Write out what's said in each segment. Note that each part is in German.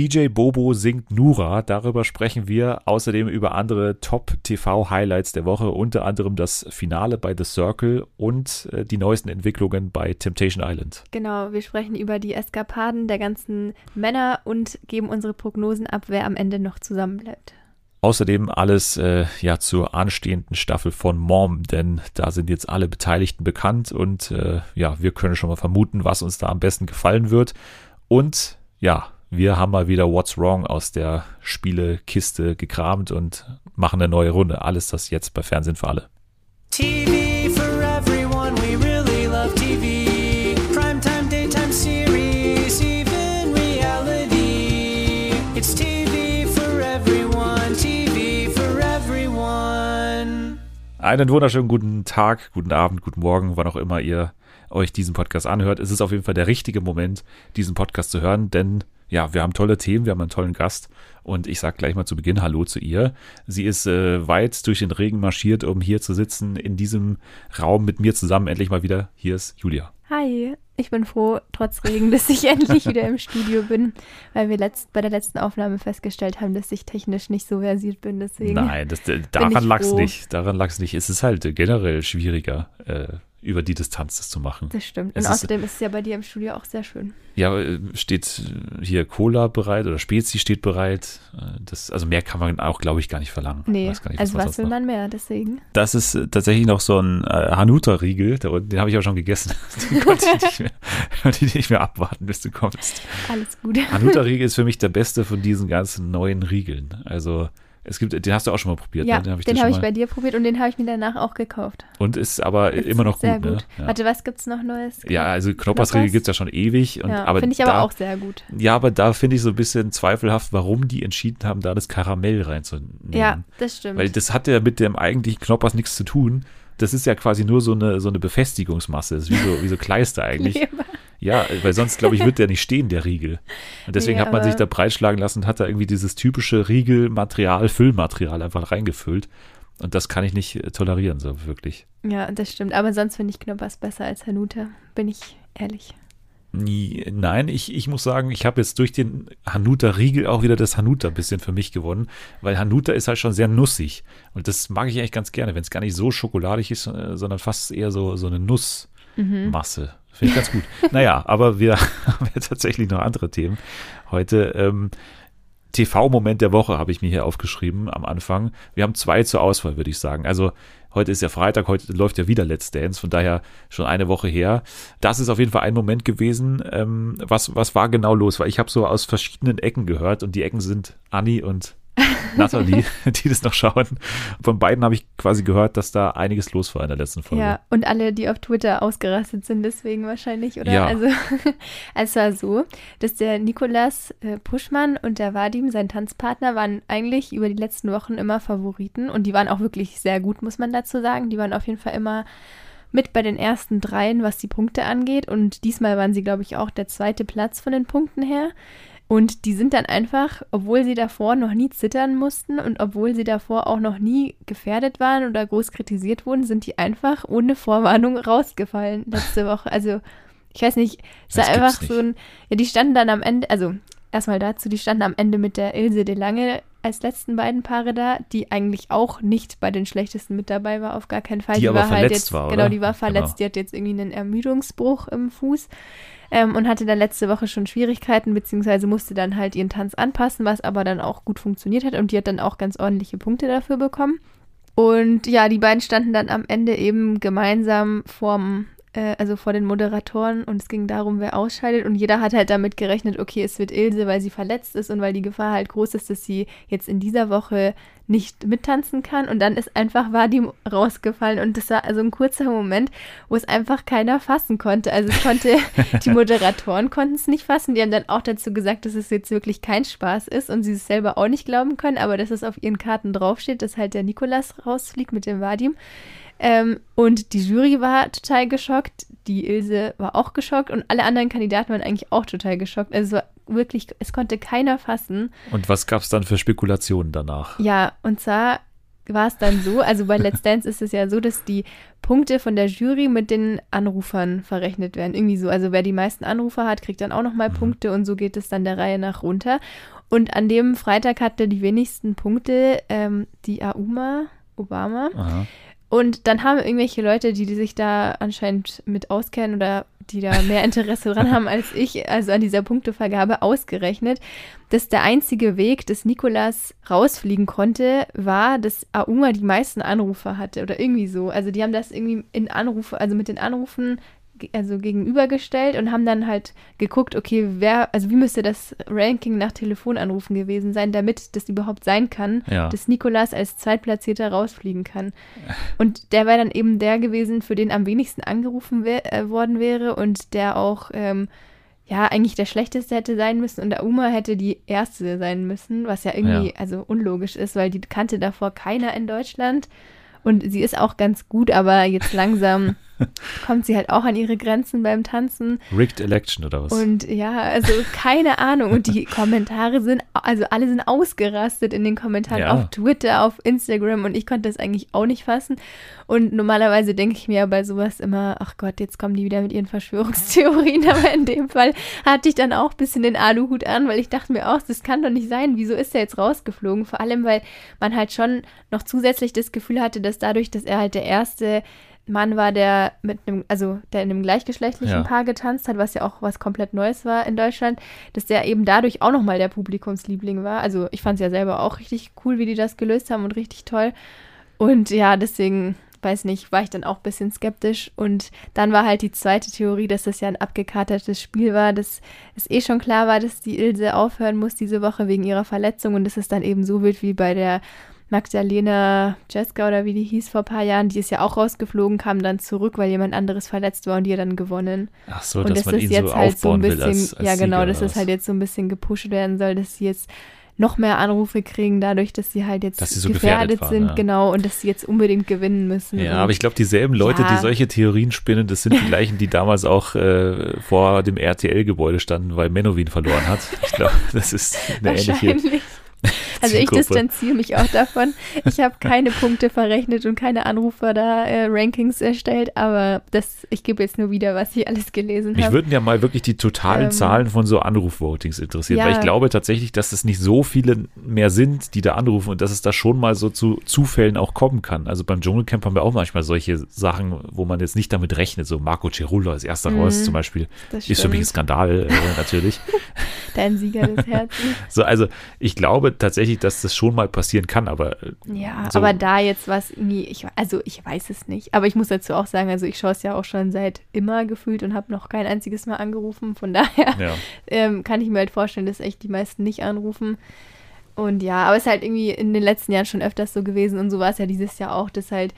DJ Bobo singt Nura. Darüber sprechen wir. Außerdem über andere Top-TV-Highlights der Woche, unter anderem das Finale bei The Circle und äh, die neuesten Entwicklungen bei Temptation Island. Genau, wir sprechen über die Eskapaden der ganzen Männer und geben unsere Prognosen ab, wer am Ende noch zusammenbleibt. Außerdem alles äh, ja zur anstehenden Staffel von Mom, denn da sind jetzt alle Beteiligten bekannt und äh, ja, wir können schon mal vermuten, was uns da am besten gefallen wird. Und ja, wir haben mal wieder What's Wrong aus der Spielekiste gekramt und machen eine neue Runde. Alles das jetzt bei Fernsehen für alle. TV for everyone, we really love TV. Primetime, daytime series, even reality. It's TV for everyone, TV for everyone. Einen wunderschönen guten Tag, guten Abend, guten Morgen, wann auch immer ihr euch diesen Podcast anhört. Es ist auf jeden Fall der richtige Moment, diesen Podcast zu hören, denn ja, wir haben tolle Themen, wir haben einen tollen Gast und ich sage gleich mal zu Beginn Hallo zu ihr. Sie ist äh, weit durch den Regen marschiert, um hier zu sitzen, in diesem Raum mit mir zusammen. Endlich mal wieder. Hier ist Julia. Hi, ich bin froh, trotz Regen, dass ich endlich wieder im Studio bin, weil wir letzt, bei der letzten Aufnahme festgestellt haben, dass ich technisch nicht so versiert bin. Deswegen Nein, das, daran lag es nicht. Daran lag es nicht. Es ist halt generell schwieriger. Äh, über die Distanz das zu machen. Das stimmt. Und es außerdem ist, ist es ja bei dir im Studio auch sehr schön. Ja, äh, steht hier Cola bereit oder Spezi steht bereit. Äh, das, also mehr kann man auch, glaube ich, gar nicht verlangen. Nee, nicht, also was will man mehr, deswegen. Das ist äh, tatsächlich noch so ein Hanuta-Riegel, den habe ich auch schon gegessen. den konnte ich nicht mehr, konnte ich nicht mehr abwarten, bis du kommst. Alles gut. Hanuta-Riegel ist für mich der beste von diesen ganzen neuen Riegeln. Also es gibt, den hast du auch schon mal probiert. Ja, ne? den habe ich, den hab ich bei dir probiert und den habe ich mir danach auch gekauft. Und ist aber ist immer noch sehr gut. gut. Ne? Ja. Warte, was gibt es noch Neues? Ja, also Knoppersriegel gibt es ja schon ewig. Und, ja, finde ich aber auch sehr gut. Ja, aber da finde ich so ein bisschen zweifelhaft, warum die entschieden haben, da das Karamell reinzunehmen. Ja, das stimmt. Weil das hat ja mit dem eigentlichen Knoppers nichts zu tun. Das ist ja quasi nur so eine, so eine Befestigungsmasse. Das ist wie so, wie so Kleister eigentlich. Leber. Ja, weil sonst, glaube ich, wird der nicht stehen, der Riegel. Und deswegen nee, hat man sich da breitschlagen lassen und hat da irgendwie dieses typische Riegelmaterial, Füllmaterial einfach reingefüllt. Und das kann ich nicht äh, tolerieren, so wirklich. Ja, das stimmt. Aber sonst finde ich Knoppers besser als Hanuta, bin ich ehrlich. Nein, ich, ich muss sagen, ich habe jetzt durch den Hanuta-Riegel auch wieder das Hanuta ein bisschen für mich gewonnen, weil Hanuta ist halt schon sehr nussig. Und das mag ich eigentlich ganz gerne, wenn es gar nicht so schokoladig ist, äh, sondern fast eher so, so eine Nussmasse. Mhm. Finde ich ganz gut. naja, aber wir haben ja tatsächlich noch andere Themen heute. Ähm, TV-Moment der Woche habe ich mir hier aufgeschrieben am Anfang. Wir haben zwei zur Auswahl, würde ich sagen. Also heute ist ja Freitag, heute läuft ja wieder Let's Dance, von daher schon eine Woche her. Das ist auf jeden Fall ein Moment gewesen. Ähm, was, was war genau los? Weil ich habe so aus verschiedenen Ecken gehört und die Ecken sind Anni und Nathalie, die das noch schauen. Von beiden habe ich quasi gehört, dass da einiges los war in der letzten Folge. Ja, und alle, die auf Twitter ausgerastet sind, deswegen wahrscheinlich, oder? Ja. Also, es war so, dass der Nikolas äh, Puschmann und der Vadim, sein Tanzpartner, waren eigentlich über die letzten Wochen immer Favoriten und die waren auch wirklich sehr gut, muss man dazu sagen. Die waren auf jeden Fall immer mit bei den ersten dreien, was die Punkte angeht. Und diesmal waren sie, glaube ich, auch der zweite Platz von den Punkten her. Und die sind dann einfach, obwohl sie davor noch nie zittern mussten und obwohl sie davor auch noch nie gefährdet waren oder groß kritisiert wurden, sind die einfach ohne Vorwarnung rausgefallen letzte Woche. Also, ich weiß nicht, es war einfach so ein, ja, die standen dann am Ende, also erstmal dazu, die standen am Ende mit der Ilse de Lange als letzten beiden Paare da, die eigentlich auch nicht bei den schlechtesten mit dabei war, auf gar keinen Fall. Die, die aber war verletzt halt jetzt, war, Genau, oder? die war verletzt, Genau. die hat jetzt irgendwie einen Ermüdungsbruch im Fuß ähm, und hatte dann letzte Woche schon Schwierigkeiten, beziehungsweise musste dann halt ihren Tanz anpassen, was aber dann auch gut funktioniert hat und die hat dann auch ganz ordentliche Punkte dafür bekommen. Und ja, die beiden standen dann am Ende eben gemeinsam vorm äh, also vor den Moderatoren und es ging darum, wer ausscheidet und jeder hat halt damit gerechnet, okay, es wird Ilse, weil sie verletzt ist und weil die Gefahr halt groß ist, dass sie jetzt in dieser Woche nicht mittanzen kann und dann ist einfach Vadim rausgefallen und das war also ein kurzer Moment, wo es einfach keiner fassen konnte. Also es konnte, die Moderatoren konnten es nicht fassen, die haben dann auch dazu gesagt, dass es jetzt wirklich kein Spaß ist und sie es selber auch nicht glauben können, aber dass es auf ihren Karten draufsteht, dass halt der Nikolas rausfliegt mit dem Vadim. Ähm, und die Jury war total geschockt, die Ilse war auch geschockt und alle anderen Kandidaten waren eigentlich auch total geschockt. Also es war wirklich, es konnte keiner fassen. Und was gab es dann für Spekulationen danach? Ja, und zwar war es dann so, also bei Let's Dance ist es ja so, dass die Punkte von der Jury mit den Anrufern verrechnet werden. Irgendwie so. Also wer die meisten Anrufer hat, kriegt dann auch nochmal mhm. Punkte und so geht es dann der Reihe nach runter. Und an dem Freitag hatte die wenigsten Punkte ähm, die Auma Obama. Aha. Und dann haben irgendwelche Leute, die, die sich da anscheinend mit auskennen oder die da mehr Interesse dran haben als ich, also an dieser Punktevergabe ausgerechnet, dass der einzige Weg, dass Nikolas rausfliegen konnte, war, dass Auma die meisten Anrufe hatte oder irgendwie so. Also die haben das irgendwie in Anrufe, also mit den Anrufen also gegenübergestellt und haben dann halt geguckt, okay, wer, also wie müsste das Ranking nach Telefonanrufen gewesen sein, damit das überhaupt sein kann, ja. dass Nikolas als Zweitplatzierter rausfliegen kann. Und der war dann eben der gewesen, für den am wenigsten angerufen äh, worden wäre und der auch ähm, ja eigentlich der schlechteste hätte sein müssen und der Uma hätte die erste sein müssen, was ja irgendwie ja. also unlogisch ist, weil die kannte davor keiner in Deutschland und sie ist auch ganz gut, aber jetzt langsam kommt sie halt auch an ihre Grenzen beim Tanzen. Rigged Election oder was? Und ja, also keine Ahnung. Und die Kommentare sind, also alle sind ausgerastet in den Kommentaren ja. auf Twitter, auf Instagram und ich konnte das eigentlich auch nicht fassen. Und normalerweise denke ich mir bei sowas immer, ach Gott, jetzt kommen die wieder mit ihren Verschwörungstheorien. Aber in dem Fall hatte ich dann auch ein bisschen den Aluhut an, weil ich dachte mir auch, das kann doch nicht sein. Wieso ist er jetzt rausgeflogen? Vor allem, weil man halt schon noch zusätzlich das Gefühl hatte, dass dadurch, dass er halt der erste Mann war, der mit einem, also der in einem gleichgeschlechtlichen ja. Paar getanzt hat, was ja auch was komplett Neues war in Deutschland, dass der eben dadurch auch nochmal der Publikumsliebling war. Also ich fand es ja selber auch richtig cool, wie die das gelöst haben und richtig toll. Und ja, deswegen, weiß nicht, war ich dann auch ein bisschen skeptisch. Und dann war halt die zweite Theorie, dass das ja ein abgekatertes Spiel war, dass es eh schon klar war, dass die Ilse aufhören muss diese Woche wegen ihrer Verletzung und dass es dann eben so wird wie bei der Magdalena Jeska oder wie die hieß vor ein paar Jahren, die ist ja auch rausgeflogen, kam dann zurück, weil jemand anderes verletzt war und die hat dann gewonnen. Ach so, und dass das man ihn jetzt so halt so ein bisschen, als, als ja genau, dass es halt jetzt so ein bisschen gepusht werden soll, dass sie jetzt noch mehr Anrufe kriegen, dadurch, dass sie halt jetzt so gefährdet, waren, sind, ja. genau, und dass sie jetzt unbedingt gewinnen müssen. Ja, aber ich glaube, dieselben Leute, ja. die solche Theorien spinnen, das sind die gleichen, die damals auch äh, vor dem RTL-Gebäude standen, weil Menowin verloren hat. Ich glaube, das ist eine ähnliche also ich distanziere mich auch davon. Ich habe keine Punkte verrechnet und keine Anrufer da äh, Rankings erstellt, aber das, ich gebe jetzt nur wieder, was ich alles gelesen habe. Mich würden ja mal wirklich die totalen ähm, Zahlen von so Anrufvotings interessieren, ja. weil ich glaube tatsächlich, dass es nicht so viele mehr sind, die da anrufen und dass es da schon mal so zu Zufällen auch kommen kann. Also beim Dschungelcamp haben wir auch manchmal solche Sachen, wo man jetzt nicht damit rechnet. So Marco Cerullo als erster mhm, raus zum Beispiel ist für mich ein Skandal äh, natürlich. Dein Sieger des Herzens. so, also ich glaube tatsächlich, dass das schon mal passieren kann, aber. Äh, ja, so. aber da jetzt was irgendwie, ich, also ich weiß es nicht. Aber ich muss dazu auch sagen, also ich schaue es ja auch schon seit immer gefühlt und habe noch kein einziges Mal angerufen. Von daher ja. ähm, kann ich mir halt vorstellen, dass echt die meisten nicht anrufen. Und ja, aber es ist halt irgendwie in den letzten Jahren schon öfters so gewesen und so war es ja dieses Jahr auch, dass halt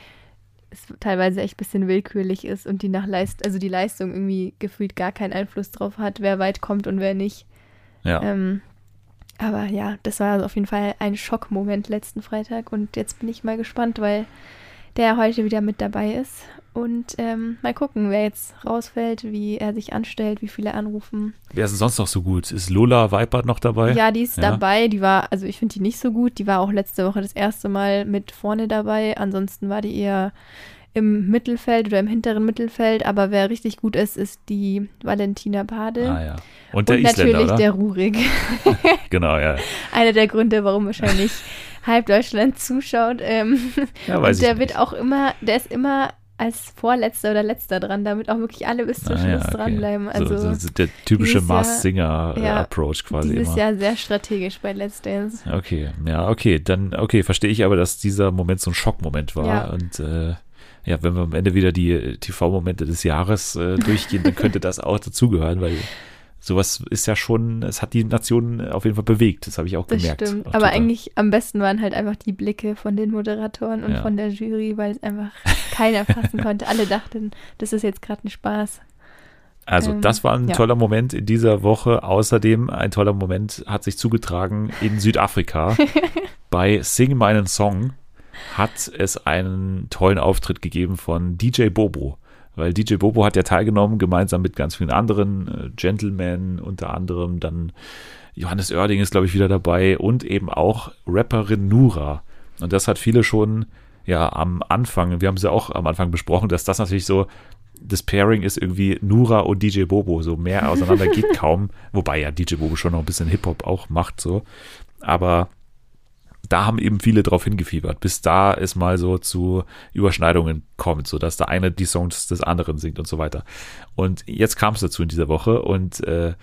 es teilweise echt ein bisschen willkürlich ist und die nach Leist also die Leistung irgendwie gefühlt gar keinen Einfluss drauf hat, wer weit kommt und wer nicht. Ja. Ähm, aber ja, das war auf jeden Fall ein Schockmoment letzten Freitag und jetzt bin ich mal gespannt, weil der heute wieder mit dabei ist. Und ähm, mal gucken, wer jetzt rausfällt, wie er sich anstellt, wie viele anrufen. Wer ist sonst noch so gut? Ist Lola Weipert noch dabei? Ja, die ist ja. dabei. Die war, also ich finde die nicht so gut. Die war auch letzte Woche das erste Mal mit vorne dabei. Ansonsten war die eher im Mittelfeld oder im hinteren Mittelfeld, aber wer richtig gut ist, ist die Valentina Pade. Ah, ja. Und der Und Isländer, natürlich oder? der Rurik. genau, ja. Einer der Gründe, warum wahrscheinlich halb Deutschland zuschaut. Ähm, ja, weiß und der ich wird nicht. auch immer, der ist immer als Vorletzter oder Letzter dran, damit auch wirklich alle bis zum Ah, Schluss ja, okay. dranbleiben. Also so, so, der typische dieses Jahr- Mars Singer ja, quasi dieses immer. Jahr sehr strategisch bei Let's Dance. Okay, ja, okay, dann, okay, verstehe ich aber, dass dieser Moment so ein Schockmoment war Ja. und äh, ja, wenn wir am Ende wieder die äh, TV-Momente des Jahres äh, durchgehen, dann könnte das auch dazugehören, weil sowas ist ja schon, es hat die Nation auf jeden Fall bewegt, das habe ich auch Das gemerkt. stimmt. Aber Twitter. eigentlich am besten waren halt einfach die Blicke von den Moderatoren und Ja. von der Jury, weil es einfach keiner fassen konnte. Alle dachten, das ist jetzt gerade ein Spaß. Also, Ähm, das war ein ja. toller Moment in dieser Woche. Außerdem ein toller Moment hat sich zugetragen in Südafrika. Bei Sing meinen Song hat es einen tollen Auftritt gegeben von DJ Bobo. Weil DJ Bobo hat ja teilgenommen, gemeinsam mit ganz vielen anderen äh, Gentlemen, unter anderem dann Johannes Oerding ist, glaube ich, wieder dabei und eben auch Rapperin Nura. Und das hat viele schon ja am Anfang, wir haben es ja auch am Anfang besprochen, dass das natürlich so das Pairing ist irgendwie Nura und DJ Bobo, so mehr auseinander geht kaum, wobei ja DJ Bobo schon noch ein bisschen Hip-Hop auch macht, so. Aber da haben eben viele drauf hingefiebert, bis da es mal so zu Überschneidungen kommt, so dass der eine die Songs des anderen singt und so weiter. Und jetzt kam es dazu in dieser Woche und äh,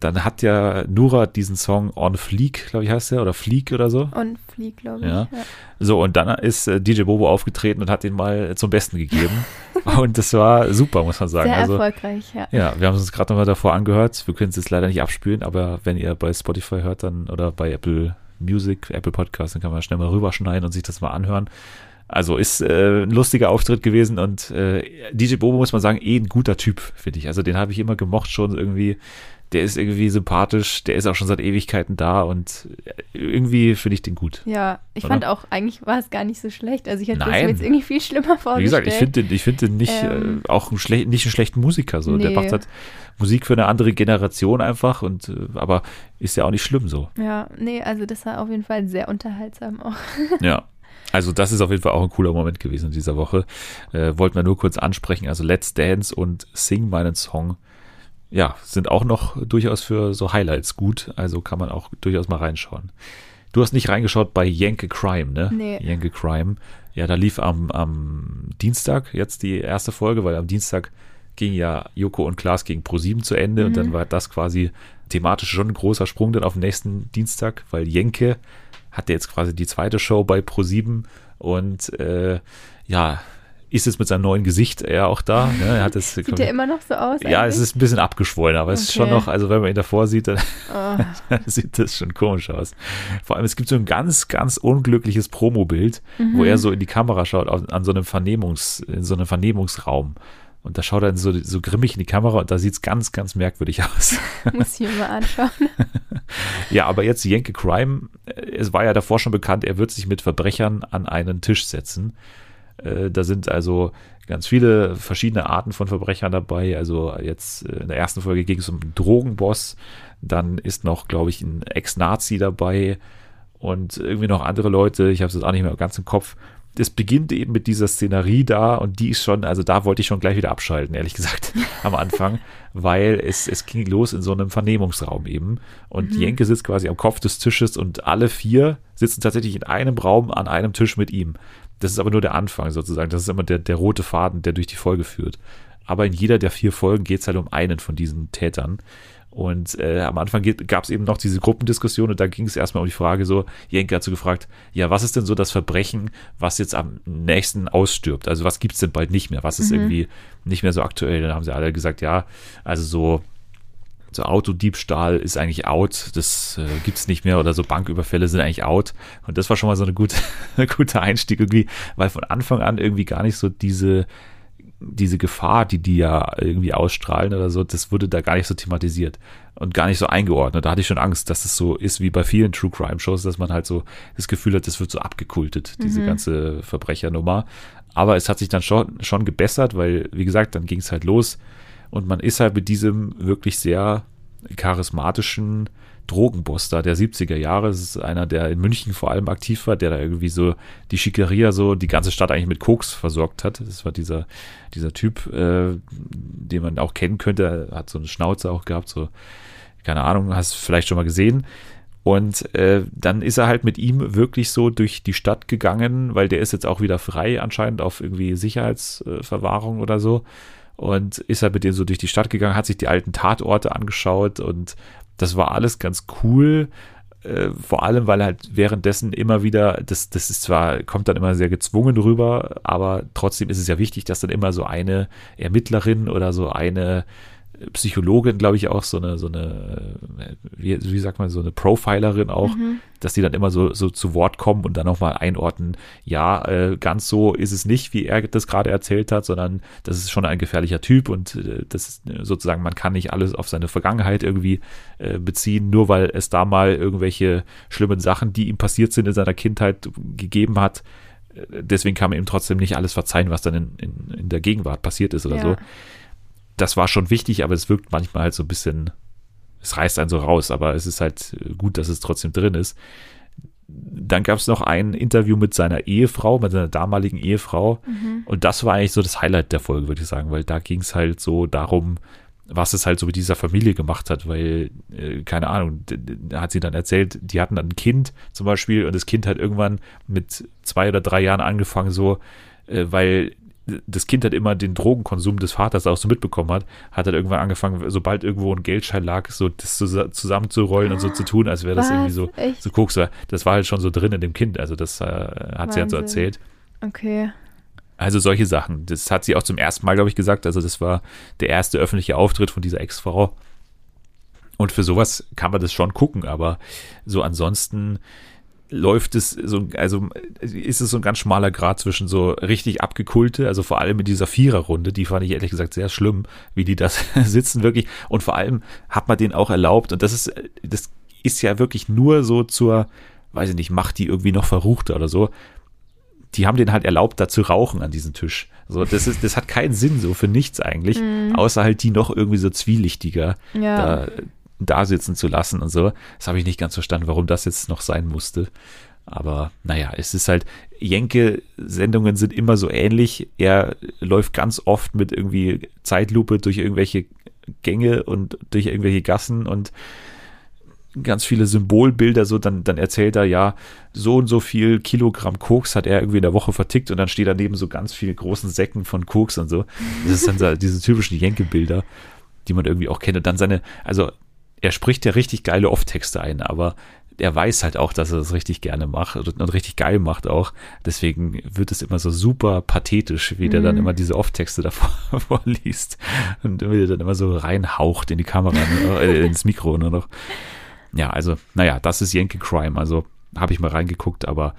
dann hat ja Nura diesen Song On Fleek, glaube ich, heißt der, oder Fleek oder so. On Fleek, glaube ich. Ja. ja. So, und dann ist äh, DJ Bobo aufgetreten und hat den mal zum Besten gegeben. und das war super, muss man sagen. Sehr also, erfolgreich, ja. Ja, wir haben es uns gerade nochmal davor angehört. Wir können es jetzt leider nicht abspielen, aber wenn ihr bei Spotify hört dann oder bei Apple Music, Apple Podcast, dann kann man schnell mal rüberschneiden und sich das mal anhören. Also ist äh, ein lustiger Auftritt gewesen und äh, DJ Bobo muss man sagen, eh ein guter Typ, finde ich. Also den habe ich immer gemocht schon irgendwie. Der ist irgendwie sympathisch, der ist auch schon seit Ewigkeiten da und irgendwie finde ich den gut. Ja, ich Oder? fand auch, eigentlich war es gar nicht so schlecht. Also ich hätte das mir jetzt irgendwie viel schlimmer vorgestellt. Wie gesagt, ich finde den, ich find den nicht, ähm, äh, auch ein nicht einen schlechten Musiker. So. Nee. Der macht halt Musik für eine andere Generation einfach und äh, aber ist ja auch nicht schlimm so. Ja, nee, also das war auf jeden Fall sehr unterhaltsam auch. Ja. Also das ist auf jeden Fall auch ein cooler Moment gewesen in dieser Woche. Äh, wollten wir nur kurz ansprechen. Also Let's Dance und Sing meinen Song, ja, sind auch noch durchaus für so Highlights gut. Also kann man auch durchaus mal reinschauen. Du hast nicht reingeschaut bei Yankee Crime, ne? Nee. Yankee Crime. Ja, da lief am, am Dienstag jetzt die erste Folge, weil am Dienstag ging ja Joko und Klaas gegen Pro7 zu Ende mhm. und dann mhm. war das quasi thematisch schon ein großer Sprung dann auf den nächsten Dienstag, weil Jenke hatte jetzt quasi die zweite Show bei Pro7 und äh, ja, ist jetzt mit seinem neuen Gesicht eher auch da. Ne? Er hat es, sieht er immer noch so aus? Ja, eigentlich? es ist ein bisschen abgeschwollen, aber okay. es ist schon noch, also wenn man ihn davor sieht, dann, oh. sieht das schon komisch aus. Vor allem, es gibt so ein ganz, ganz unglückliches Promobild, mhm. wo er so in die Kamera schaut, an so einem Vernehmungs, in so einem Vernehmungsraum. Und da schaut er so, so grimmig in die Kamera und da sieht es ganz, ganz merkwürdig aus. Muss ich mir mal anschauen. ja, aber jetzt Jenke Crime, äh, es war ja davor schon bekannt, er wird sich mit Verbrechern an einen Tisch setzen. Äh, da sind also ganz viele verschiedene Arten von Verbrechern dabei. Also jetzt äh, in der ersten Folge ging es um einen Drogenboss. Dann ist noch, glaube ich, ein Ex-Nazi dabei und irgendwie noch andere Leute. Ich habe es jetzt auch nicht mehr ganz im Kopf es beginnt eben mit dieser Szenerie da und die ist schon, also da wollte ich schon gleich wieder abschalten, ehrlich gesagt, am Anfang, weil es, es ging los in so einem Vernehmungsraum eben und mhm. Jenke sitzt quasi am Kopf des Tisches und alle vier sitzen tatsächlich in einem Raum an einem Tisch mit ihm. Das ist aber nur der Anfang sozusagen, das ist immer der, der rote Faden, der durch die Folge führt. Aber in jeder der vier Folgen geht es halt um einen von diesen Tätern. Und äh, am Anfang gab es eben noch diese Gruppendiskussion und da ging es erstmal um die Frage so, Jenke hat so gefragt, ja, was ist denn so das Verbrechen, was jetzt am nächsten ausstirbt? Also was gibt es denn bald nicht mehr? Was ist mhm. irgendwie nicht mehr so aktuell? Dann haben sie alle gesagt, ja, also so, so Autodiebstahl ist eigentlich out, das äh, es nicht mehr oder so Banküberfälle sind eigentlich out. Und das war schon mal so eine gute, eine gute Einstieg irgendwie, weil von Anfang an irgendwie gar nicht so diese diese Gefahr, die die ja irgendwie ausstrahlen oder so, das wurde da gar nicht so thematisiert und gar nicht so eingeordnet. Da hatte ich schon Angst, dass es so ist wie bei vielen True Crime Shows, dass man halt so das Gefühl hat, das wird so abgekultet, diese mhm. ganze Verbrechernummer. Aber es hat sich dann schon, schon gebessert, weil, wie gesagt, dann ging es halt los und man ist halt mit diesem wirklich sehr charismatischen Drogenboss da der 70er Jahre. Das ist einer, der in München vor allem aktiv war, der da irgendwie so die Schickeria so die ganze Stadt eigentlich mit Koks versorgt hat. Das war dieser, dieser Typ, äh, den man auch kennen könnte. Er hat so eine Schnauze auch gehabt, so, keine Ahnung, hast vielleicht schon mal gesehen. Und äh, dann ist er halt mit ihm wirklich so durch die Stadt gegangen, weil der ist jetzt auch wieder frei anscheinend auf irgendwie Sicherheitsverwahrung oder so. Und ist halt mit dem so durch die Stadt gegangen, hat sich die alten Tatorte angeschaut und das war alles ganz cool. Äh, vor allem, weil halt währenddessen immer wieder, das, das ist zwar, kommt dann immer sehr gezwungen rüber, aber trotzdem ist es ja wichtig, dass dann immer so eine Ermittlerin oder so eine Psychologin, glaube ich, auch so eine, so eine, wie, wie sagt man, so eine Profilerin auch, mhm. dass die dann immer so, so zu Wort kommen und dann nochmal einordnen, ja, äh, ganz so ist es nicht, wie er das gerade erzählt hat, sondern das ist schon ein gefährlicher Typ und äh, das ist sozusagen, man kann nicht alles auf seine Vergangenheit irgendwie äh, beziehen, nur weil es da mal irgendwelche schlimmen Sachen, die ihm passiert sind in seiner Kindheit gegeben hat. Deswegen kann man ihm trotzdem nicht alles verzeihen, was dann in, in, in der Gegenwart passiert ist oder ja. so das war schon wichtig, aber es wirkt manchmal halt so ein bisschen, es reißt einen so raus, aber es ist halt gut, dass es trotzdem drin ist. dann gab es noch ein Interview mit seiner Ehefrau, mit seiner damaligen Ehefrau. Mhm. Und das war eigentlich so das Highlight der Folge, würde ich sagen, weil da ging es halt so darum, was es halt so mit dieser Familie gemacht hat, weil, äh, keine Ahnung, da hat sie dann erzählt, die hatten dann ein Kind zum Beispiel und das Kind hat irgendwann mit zwei oder drei Jahren angefangen, so, äh, weil das Kind hat immer den Drogenkonsum des Vaters auch so mitbekommen hat, hat er irgendwann angefangen, sobald irgendwo ein Geldschein lag, so das zusammenzurollen und so zu tun, als wäre das Was? irgendwie so, Echt? so Koks. Das war halt schon so drin in dem Kind, also das äh, hat sie halt so Wahnsinn. erzählt. Okay. Also solche Sachen. Das hat sie auch zum ersten Mal, glaube ich, gesagt. Also das war der erste öffentliche Auftritt von dieser Ex-Frau. Und für sowas kann man das schon gucken, aber so ansonsten läuft es so, also ist es so ein ganz schmaler Grad zwischen so richtig abgekulte, also vor allem in dieser Viererrunde, die fand ich ehrlich gesagt sehr schlimm, wie die das sitzen wirklich. Und vor allem hat man denen auch erlaubt, und das ist, das ist ja wirklich nur so zur, weiß ich nicht, macht die irgendwie noch verruchter oder so. Die haben denen halt erlaubt, da zu rauchen an diesem Tisch. So, das ist, das hat keinen Sinn so für nichts eigentlich, außer halt die noch irgendwie so zwielichtiger Ja. da, da sitzen zu lassen und so. Das habe ich nicht ganz verstanden, warum das jetzt noch sein musste. Aber naja, es ist halt, Jenke-Sendungen sind immer so ähnlich. Er läuft ganz oft mit irgendwie Zeitlupe durch irgendwelche Gänge und durch irgendwelche Gassen und ganz viele Symbolbilder, so dann, dann erzählt er ja, so und so viel Kilogramm Koks hat er irgendwie in der Woche vertickt und dann steht daneben so ganz viele großen Säcken von Koks und so. Das ist dann so, diese typischen Jenke-Bilder, die man irgendwie auch kennt. Und dann seine, also er spricht ja richtig geile Off-Texte ein, aber er weiß halt auch, dass er das richtig gerne macht und, richtig geil macht auch. Deswegen wird es immer so super pathetisch, wie der dann immer diese Off-Texte davor vorliest und wie der dann immer so reinhaucht in die Kamera, äh, ins Mikro nur noch. Ja, also, naja, das ist Yankee Crime. Also habe ich mal reingeguckt, aber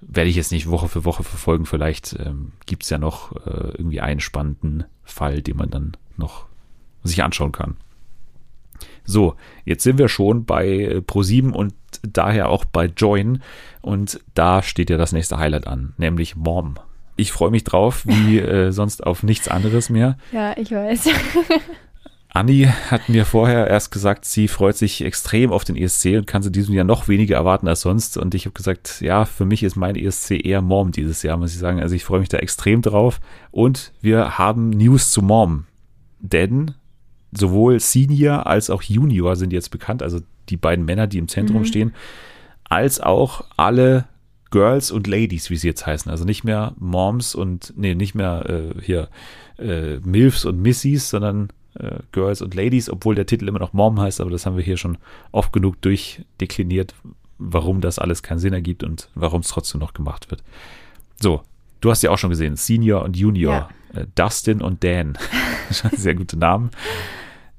werde ich jetzt nicht Woche für Woche verfolgen. Vielleicht ähm, gibt es ja noch äh, irgendwie einen spannenden Fall, den man dann noch sich anschauen kann. So, jetzt sind wir schon bei äh, Pro7 und daher auch bei Join. Und da steht ja das nächste Highlight an, nämlich Mom. Ich freue mich drauf, wie äh, sonst auf nichts anderes mehr. Ja, ich weiß. Anni hat mir vorher erst gesagt, sie freut sich extrem auf den ESC und kann sie diesem Jahr noch weniger erwarten als sonst. Und ich habe gesagt, ja, für mich ist mein ESC eher Mom dieses Jahr, muss ich sagen. Also ich freue mich da extrem drauf. Und wir haben News zu Mom. Denn sowohl Senior als auch Junior sind jetzt bekannt, also die beiden Männer, die im Zentrum Mhm. stehen, als auch alle Girls und Ladies, wie sie jetzt heißen. Also nicht mehr Moms und, nee, nicht mehr äh, hier äh, Milfs und Missies, sondern äh, Girls und Ladies, obwohl der Titel immer noch Mom heißt, aber das haben wir hier schon oft genug durchdekliniert, warum das alles keinen Sinn ergibt und warum es trotzdem noch gemacht wird. So, du hast ja auch schon gesehen, Senior und Junior, äh, Dustin und Dan. Sehr gute Namen.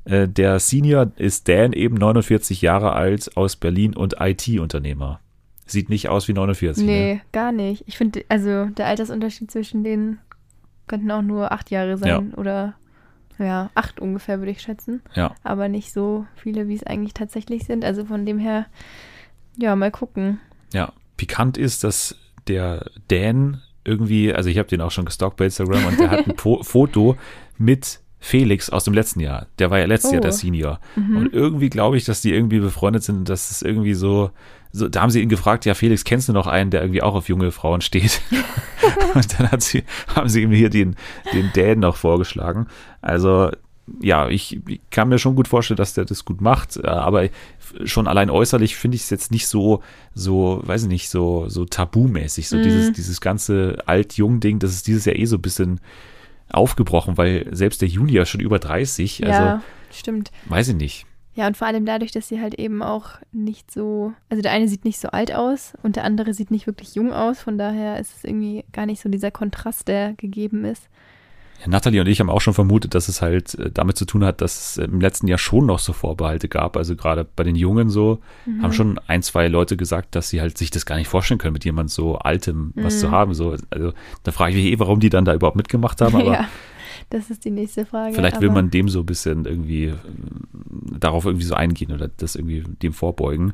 Äh, der Senior ist Dan, eben 49 Jahre alt, aus Berlin und IT-Unternehmer. Sieht nicht aus wie 49. nee, Ne? gar nicht. Ich finde, also der Altersunterschied zwischen denen könnten auch nur acht Jahre sein oder ja, acht ungefähr, würde ich schätzen. Ja. Aber nicht so viele, wie es eigentlich tatsächlich sind. Also von dem her, ja, mal gucken. Ja, pikant ist, dass der Dan irgendwie, also ich habe den auch schon gestalkt bei Instagram und der hat ein po Foto mit Felix aus dem letzten Jahr. Der war ja letztes Oh. Jahr der Senior. Mhm. Und irgendwie glaube ich, dass die irgendwie befreundet sind und dass es irgendwie so, so, da haben sie ihn gefragt, ja Felix, kennst du noch einen, der irgendwie auch auf junge Frauen steht? und dann hat sie, haben sie ihm hier den, den Dan noch vorgeschlagen. Also ja, ich, ich kann mir schon gut vorstellen, dass der das gut macht, äh, aber schon allein äußerlich finde ich es jetzt nicht so, so, weiß ich nicht, so, so tabumäßig, so Mhm. dieses, dieses ganze Alt-Jung-Ding, das ist dieses Jahr eh so ein bisschen aufgebrochen, weil selbst der Junior schon über 30, also ja, stimmt. weiß ich nicht. Ja, und vor allem dadurch, dass sie halt eben auch nicht so, also der eine sieht nicht so alt aus und der andere sieht nicht wirklich jung aus. Von daher ist es irgendwie gar nicht so dieser Kontrast, der gegeben ist. Ja, Natalie und ich haben auch schon vermutet, dass es halt äh, damit zu tun hat, dass es im letzten Jahr schon noch so Vorbehalte gab. Also gerade bei den Jungen so Mhm. haben schon ein, zwei Leute gesagt, dass sie halt sich das gar nicht vorstellen können, mit jemand so Altem was Mhm. zu haben. So, also da frage ich mich eh, warum die dann da überhaupt mitgemacht haben. Aber ja, das ist die nächste Frage. vielleicht will man dem so ein bisschen irgendwie äh, darauf irgendwie so eingehen oder das irgendwie dem vorbeugen.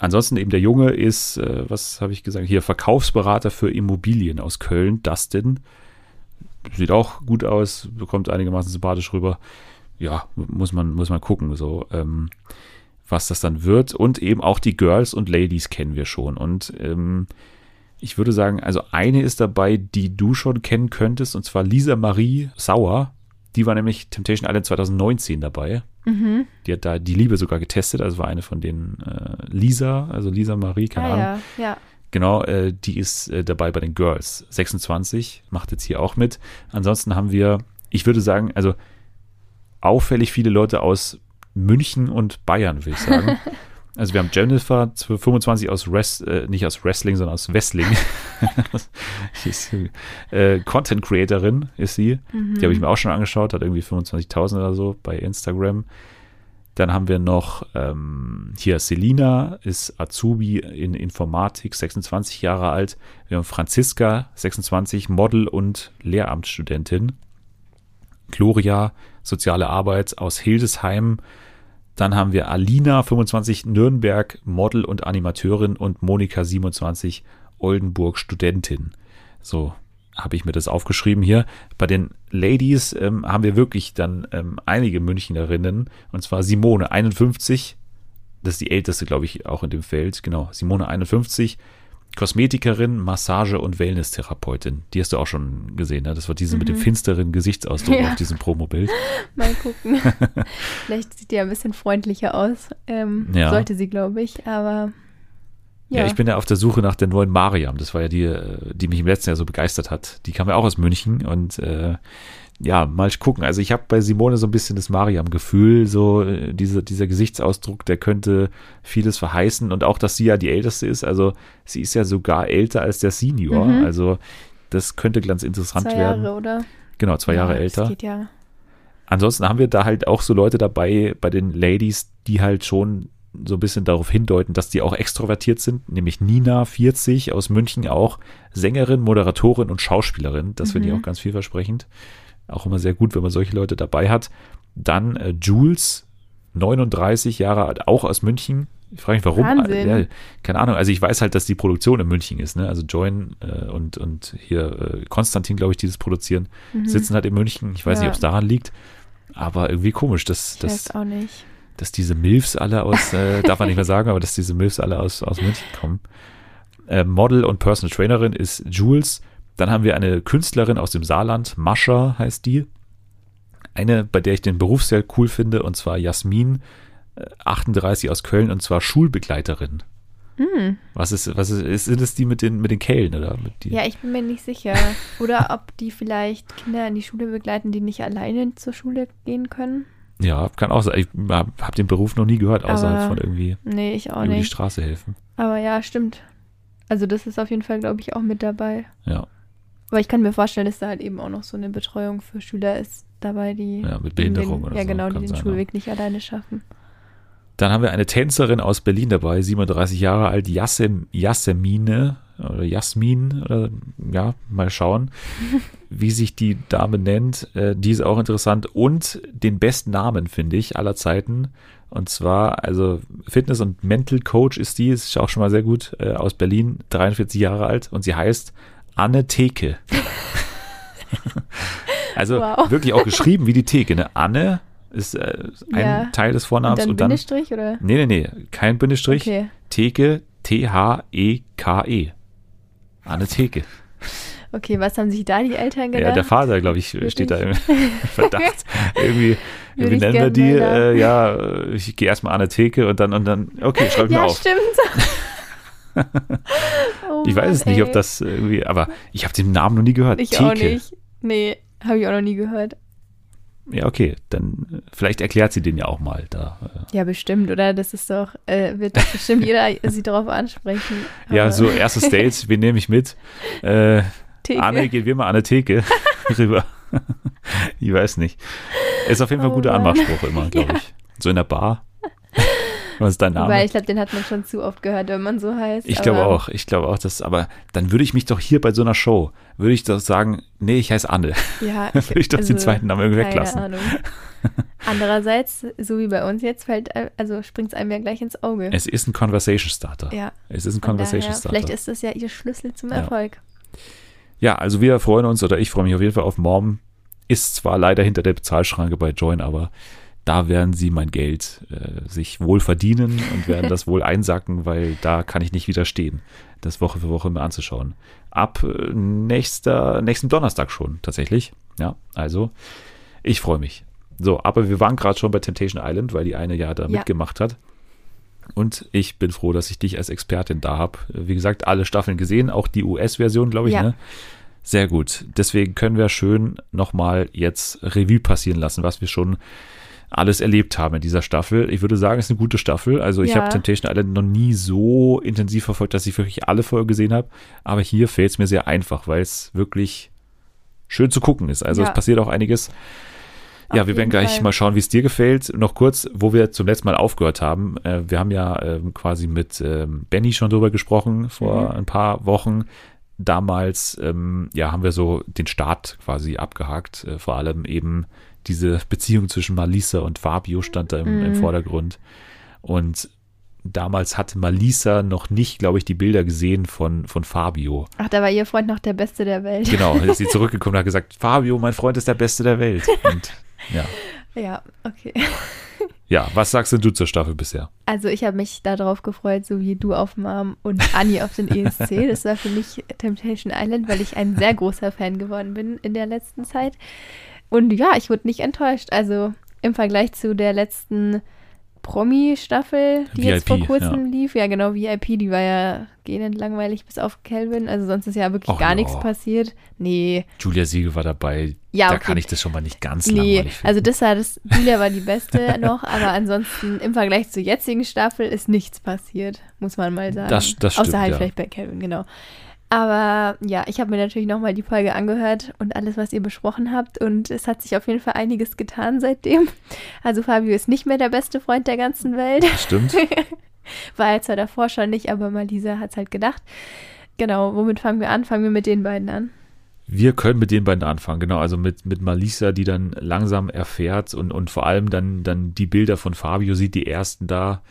Ansonsten eben der Junge ist, äh, was habe ich gesagt, hier Verkaufsberater für Immobilien aus Köln, Dustin. Sieht auch gut aus, bekommt einigermaßen sympathisch rüber. Ja, muss man, muss man gucken. So, ähm, was das dann wird. Und eben auch die Girls und Ladies kennen wir schon. Und ähm, ich würde sagen, also eine ist dabei, die du schon kennen könntest, und zwar Lisa Marie Sauer. Die war nämlich Temptation Island 2019 dabei. Mhm. Die hat da die Liebe sogar getestet, also war eine von den äh, Lisa, also Lisa Marie, keine ah, Ahnung. ja, ja. Genau, äh, die ist äh, dabei bei den Girls. 26, macht jetzt hier auch mit. Ansonsten haben wir, ich würde sagen, also auffällig viele Leute aus München und Bayern, würde ich sagen. Also wir haben Jennifer 25 aus Rest, äh, nicht aus Wrestling, sondern aus Wrestling. Ist, äh, Content Creatorin ist sie. Die habe ich mir auch schon angeschaut, hat irgendwie 25.000 oder so bei Instagram. Dann haben wir noch ähm, hier Selina, ist Azubi in Informatik, 26 Jahre alt. Wir haben Franziska, 26, Model und Lehramtsstudentin. Gloria, soziale Arbeit aus Hildesheim. Dann haben wir Alina, 25, Nürnberg, Model und Animateurin und Monika, 27, Oldenburg, Studentin. So habe ich mir das aufgeschrieben hier. Bei den Ladies ähm, haben wir wirklich dann ähm, einige Münchnerinnen. Und zwar Simone, 51. Das ist die älteste, glaube ich, auch in dem Feld. Genau, Simone, 51. Kosmetikerin, Massage- und Wellness-Therapeutin. Die hast du auch schon gesehen, ne? Das war diese mit dem finsteren Gesichtsausdruck Ja. auf diesem Promobild. Mal gucken. Vielleicht sieht die ja ein bisschen freundlicher aus. Ähm, Ja. Sollte sie, glaube ich, aber. Ja. ich bin ja auf der Suche nach der neuen Mariam. Das war ja die, äh, die mich im letzten Jahr so begeistert hat. Die kam ja auch aus München und äh, ja, mal gucken. Also ich habe bei Simone so ein bisschen das Mariam-Gefühl, so äh, diese, dieser Gesichtsausdruck, der könnte vieles verheißen und auch, dass sie ja die Älteste ist. Also sie ist ja sogar älter als der Senior. Mhm. Also das könnte ganz interessant zwei werden. Jahre, oder? Genau, zwei Jahre ja, älter. Das geht ja. Ansonsten haben wir da halt auch so Leute dabei bei den Ladies, die halt schon so ein bisschen darauf hindeuten, dass die auch extrovertiert sind, nämlich Nina, 40, aus München auch, Sängerin, Moderatorin und Schauspielerin. Das finde ich Mhm. auch ganz vielversprechend. Auch immer sehr gut, wenn man solche Leute dabei hat. Dann äh, Jules, 39 Jahre alt, auch aus München. Ich frage mich, warum. Wahnsinn. Ja, keine Ahnung. Also ich weiß halt, dass die Produktion in München ist. Ne? Also Join äh, und, und hier äh, Konstantin, glaube ich, dieses produzieren, sitzen halt in München. Ich weiß Mhm. Ja. nicht, ob es daran liegt. Aber irgendwie komisch, dass, Ich dass, weiß auch nicht. Dass diese Milfs alle aus, äh, darf man nicht mehr sagen, aber dass diese Milfs alle aus, aus München kommen. Äh, Model und Personal Trainerin ist Jules. Dann haben wir eine Künstlerin aus dem Saarland, Mascha heißt die. Eine, bei der ich den Beruf sehr cool finde, und zwar Jasmin, äh, 38 aus Köln, und zwar Schulbegleiterin. Hm. Was ist, was ist, sind das die mit den, mit den Kehlen, oder? Mit die, Ja, ich bin mir nicht sicher. Oder ob die vielleicht Kinder in die Schule begleiten, die nicht alleine zur Schule gehen können. Ja, kann auch sein. Ich habe hab den Beruf noch nie gehört, außerhalb Aber von irgendwie Nee, ich auch über die nicht. Straße helfen. Aber ja, stimmt. Also das ist auf jeden Fall, glaube ich, auch mit dabei. Ja. Aber ich kann mir vorstellen, dass da halt eben auch noch so eine Betreuung für Schüler ist dabei, die Ja, mit Behinderung den, oder ja, so, genau, die den sein, Schulweg nicht alleine schaffen. Dann haben wir eine Tänzerin aus Berlin dabei, 37 Jahre alt, Yassem, Yassemine oder Jasmin oder ja, mal schauen, wie sich die Dame nennt. Äh, die ist auch interessant und den besten Namen finde ich aller Zeiten. Und zwar, also Fitness- und Mental Coach ist die, ist auch schon mal sehr gut, äh, aus Berlin, 43 Jahre alt und sie heißt Anne Theke. also Wow. wirklich auch geschrieben wie die Theke, ne? Anne ist äh, ein Ja. Teil des Und Vornamens dann und dann Bindestrich oder? Nee, nee, nee, kein Bindestrich. Okay. Theke, T-H-E-K-E. Anne Theke. Okay, was haben sich da die Eltern gedacht? Ja, der Vater, glaube ich, steht da im Verdacht. irgendwie Würde ich nennen wir die, äh, ja, ich gehe erstmal Anne Theke und dann, und dann, okay, schreib mir ja, auf. stimmt. oh Ich weiß es nicht, ob das irgendwie, aber ich habe den Namen noch nie gehört. Ich Theke. auch nicht. Nee, habe ich auch noch nie gehört. Ja, okay, dann äh, vielleicht erklärt sie den ja auch mal da. äh. Ja, bestimmt, oder? Das ist doch, äh, wird bestimmt jeder sie darauf ansprechen. Ja, so erstes Date, wen nehme ich mit? Äh, Theke. Anne, gehen wir mal an eine Theke rüber. ich weiß nicht. Ist auf jeden Fall ein Oh guter. Anmachspruch immer, glaube ich. So in der Bar. Was ist dein Name? Wobei, ich glaube, den hat man schon zu oft gehört, wenn man so heißt. Ich glaube auch, ich glaube auch, dass, aber dann würde ich mich doch hier bei so einer Show, würde ich doch sagen, nee, ich heiße Anne. Ja, Dann würde ich doch den zweiten Namen irgendwie keine weglassen. Ahnung. Andererseits, so wie bei uns jetzt, fällt, also springt es einem ja gleich ins Auge. Es ist ein Conversation Starter. ja, Es ist ein von Conversation daher, Starter. vielleicht ist das ja ihr Schlüssel zum Ja. Erfolg. Ja, also wir freuen uns, oder ich freue mich auf jeden Fall auf Mom. Ist zwar leider hinter der Bezahlschranke bei Join, aber da werden sie mein Geld äh, sich wohl verdienen und werden das wohl einsacken, weil da kann ich nicht widerstehen, das Woche für Woche mir anzuschauen. Ab äh, nächster, nächsten Donnerstag schon tatsächlich. Ja, also ich freue mich. So, aber wir waren gerade schon bei Temptation Island, weil die eine ja da Ja. mitgemacht hat. Und ich bin froh, dass ich dich als Expertin da habe. Wie gesagt, alle Staffeln gesehen, auch die US-Version, glaube ich. Ja. Ne? Sehr gut. Deswegen können wir schön nochmal jetzt Revue passieren lassen, was wir schon alles erlebt haben in dieser Staffel. Ich würde sagen, es ist eine gute Staffel. Also ich Ja. habe Temptation Island noch nie so intensiv verfolgt, dass ich wirklich alle Folgen gesehen habe. Aber hier fällt es mir sehr einfach, weil es wirklich schön zu gucken ist. Also Ja. es passiert auch einiges. Ja, Auf wir werden gleich Fall. mal schauen, wie es dir gefällt. Noch kurz, wo wir zum letzten Mal aufgehört haben. Äh, wir haben ja ähm, quasi mit ähm, Benny schon drüber gesprochen vor Mhm. ein paar Wochen. Damals, ähm, ja, haben wir so den Start quasi abgehakt. Äh, vor allem eben diese Beziehung zwischen Malisa und Fabio stand da im, im Mhm. Vordergrund. Und damals hatte Malisa noch nicht, glaube ich, die Bilder gesehen von, von Fabio. Ach, da war ihr Freund noch der Beste der Welt. Genau, ist sie zurückgekommen und hat gesagt, Fabio, mein Freund ist der Beste der Welt. Und ja. Ja, okay. Ja, was sagst denn du zur Staffel bisher? Also ich habe mich darauf gefreut, so wie du auf Mom und Annie auf den ESC. Das war für mich Temptation Island, weil ich ein sehr großer Fan geworden bin in der letzten Zeit. Und ja, ich wurde nicht enttäuscht. Also im Vergleich zu der letzten Promi-Staffel, die jetzt vor VIP, kurzem lief. Ja, genau, VIP, die war ja gähnend langweilig bis auf Calvin. Also sonst ist ja wirklich Ach gar ja. nichts passiert. Nee, Julia Siegel war dabei. Ja, da okay. kann ich das schon mal nicht ganz Nee, langweilig finden. also das war das, Julia war die beste noch, aber ansonsten im Vergleich zur jetzigen Staffel ist nichts passiert, muss man mal sagen. Das- das stimmt, Außer halt ja. vielleicht bei Kevin, genau. Aber ja, ich habe mir natürlich nochmal die Folge angehört und alles, was ihr besprochen habt. Und es hat sich auf jeden Fall einiges getan seitdem. Also Fabio ist nicht mehr der beste Freund der ganzen Welt. Stimmt. War er zwar davor schon nicht, aber Malisa hat es halt gedacht. Genau, womit fangen wir an? Fangen wir mit den beiden an. Wir können mit den beiden anfangen, genau. Also mit, mit Malisa, die dann langsam erfährt und, und vor allem dann, dann die Bilder von Fabio sieht, die ersten da,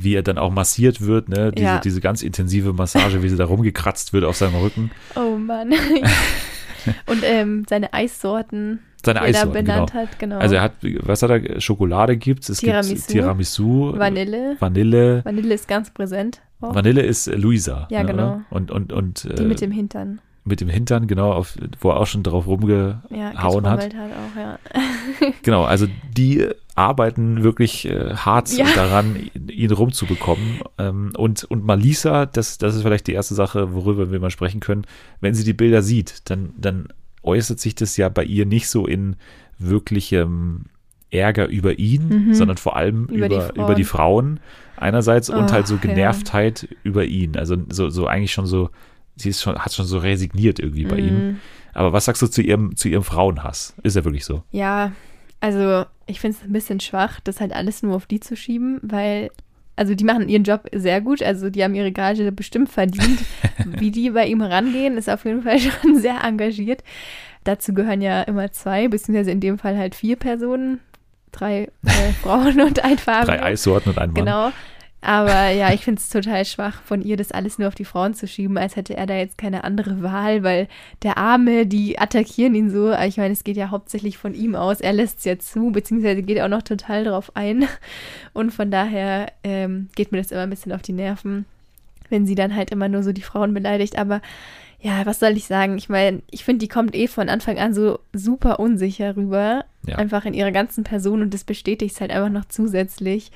wie er dann auch massiert wird, ne? Diese, Ja. diese ganz intensive Massage, wie sie da rumgekratzt wird auf seinem Rücken. Oh Mann. und ähm, seine Eissorten, Seine er Eissorten, genau. benannt hat, genau. Also er hat, was hat er? Schokolade gibt's, es Tiramisu. gibt Tiramisu, Vanille. Vanille. Vanille ist ganz präsent. auch. Vanille ist äh, Luisa. Ja, ne, genau. Oder? Und, und, und Die äh, mit dem Hintern. mit dem Hintern, genau, auf, wo er auch schon drauf Ja, rumgehauen hat. getrommelt hat auch, ja. Genau, also die arbeiten wirklich äh, hart Ja. daran, ihn- rumzubekommen. Ähm, und, und Malisa, das, das ist vielleicht die erste Sache, worüber wir mal sprechen können. Wenn sie die Bilder sieht, dann, dann äußert sich das ja bei ihr nicht so in wirklichem Ärger über ihn, Mhm. sondern vor allem Über über, die über, Frauen. die Frauen einerseits und Ach, halt so ja. Genervtheit über ihn. Also so, so eigentlich schon so, sie ist schon, hat schon so resigniert irgendwie bei ihm. Mm, Aber was sagst du zu ihrem, zu ihrem Frauenhass? Ist er wirklich so? Ja, also ich finde es ein bisschen schwach, das halt alles nur auf die zu schieben, weil, also die machen ihren Job sehr gut, also die haben ihre Gage bestimmt verdient. Wie die bei ihm rangehen, ist auf jeden Fall schon sehr engagiert. Dazu gehören ja immer zwei, beziehungsweise in dem Fall halt vier Personen, drei äh, Frauen und ein Fabio. Drei Eissorten und ein Mann. Genau. Aber ja, ich finde es total schwach, von ihr das alles nur auf die Frauen zu schieben, als hätte er da jetzt keine andere Wahl, weil der Arme, die attackieren ihn so. Ich meine, es geht ja hauptsächlich von ihm aus. Er lässt es ja zu, beziehungsweise geht auch noch total drauf ein. Und von daher ähm, geht mir das immer ein bisschen auf die Nerven, wenn sie dann halt immer nur so die Frauen beleidigt. Aber ja, was soll ich sagen? Ich meine, ich finde, die kommt eh von Anfang an so super unsicher rüber. Ja. Einfach in ihrer ganzen Person und das bestätigt es halt einfach noch zusätzlich.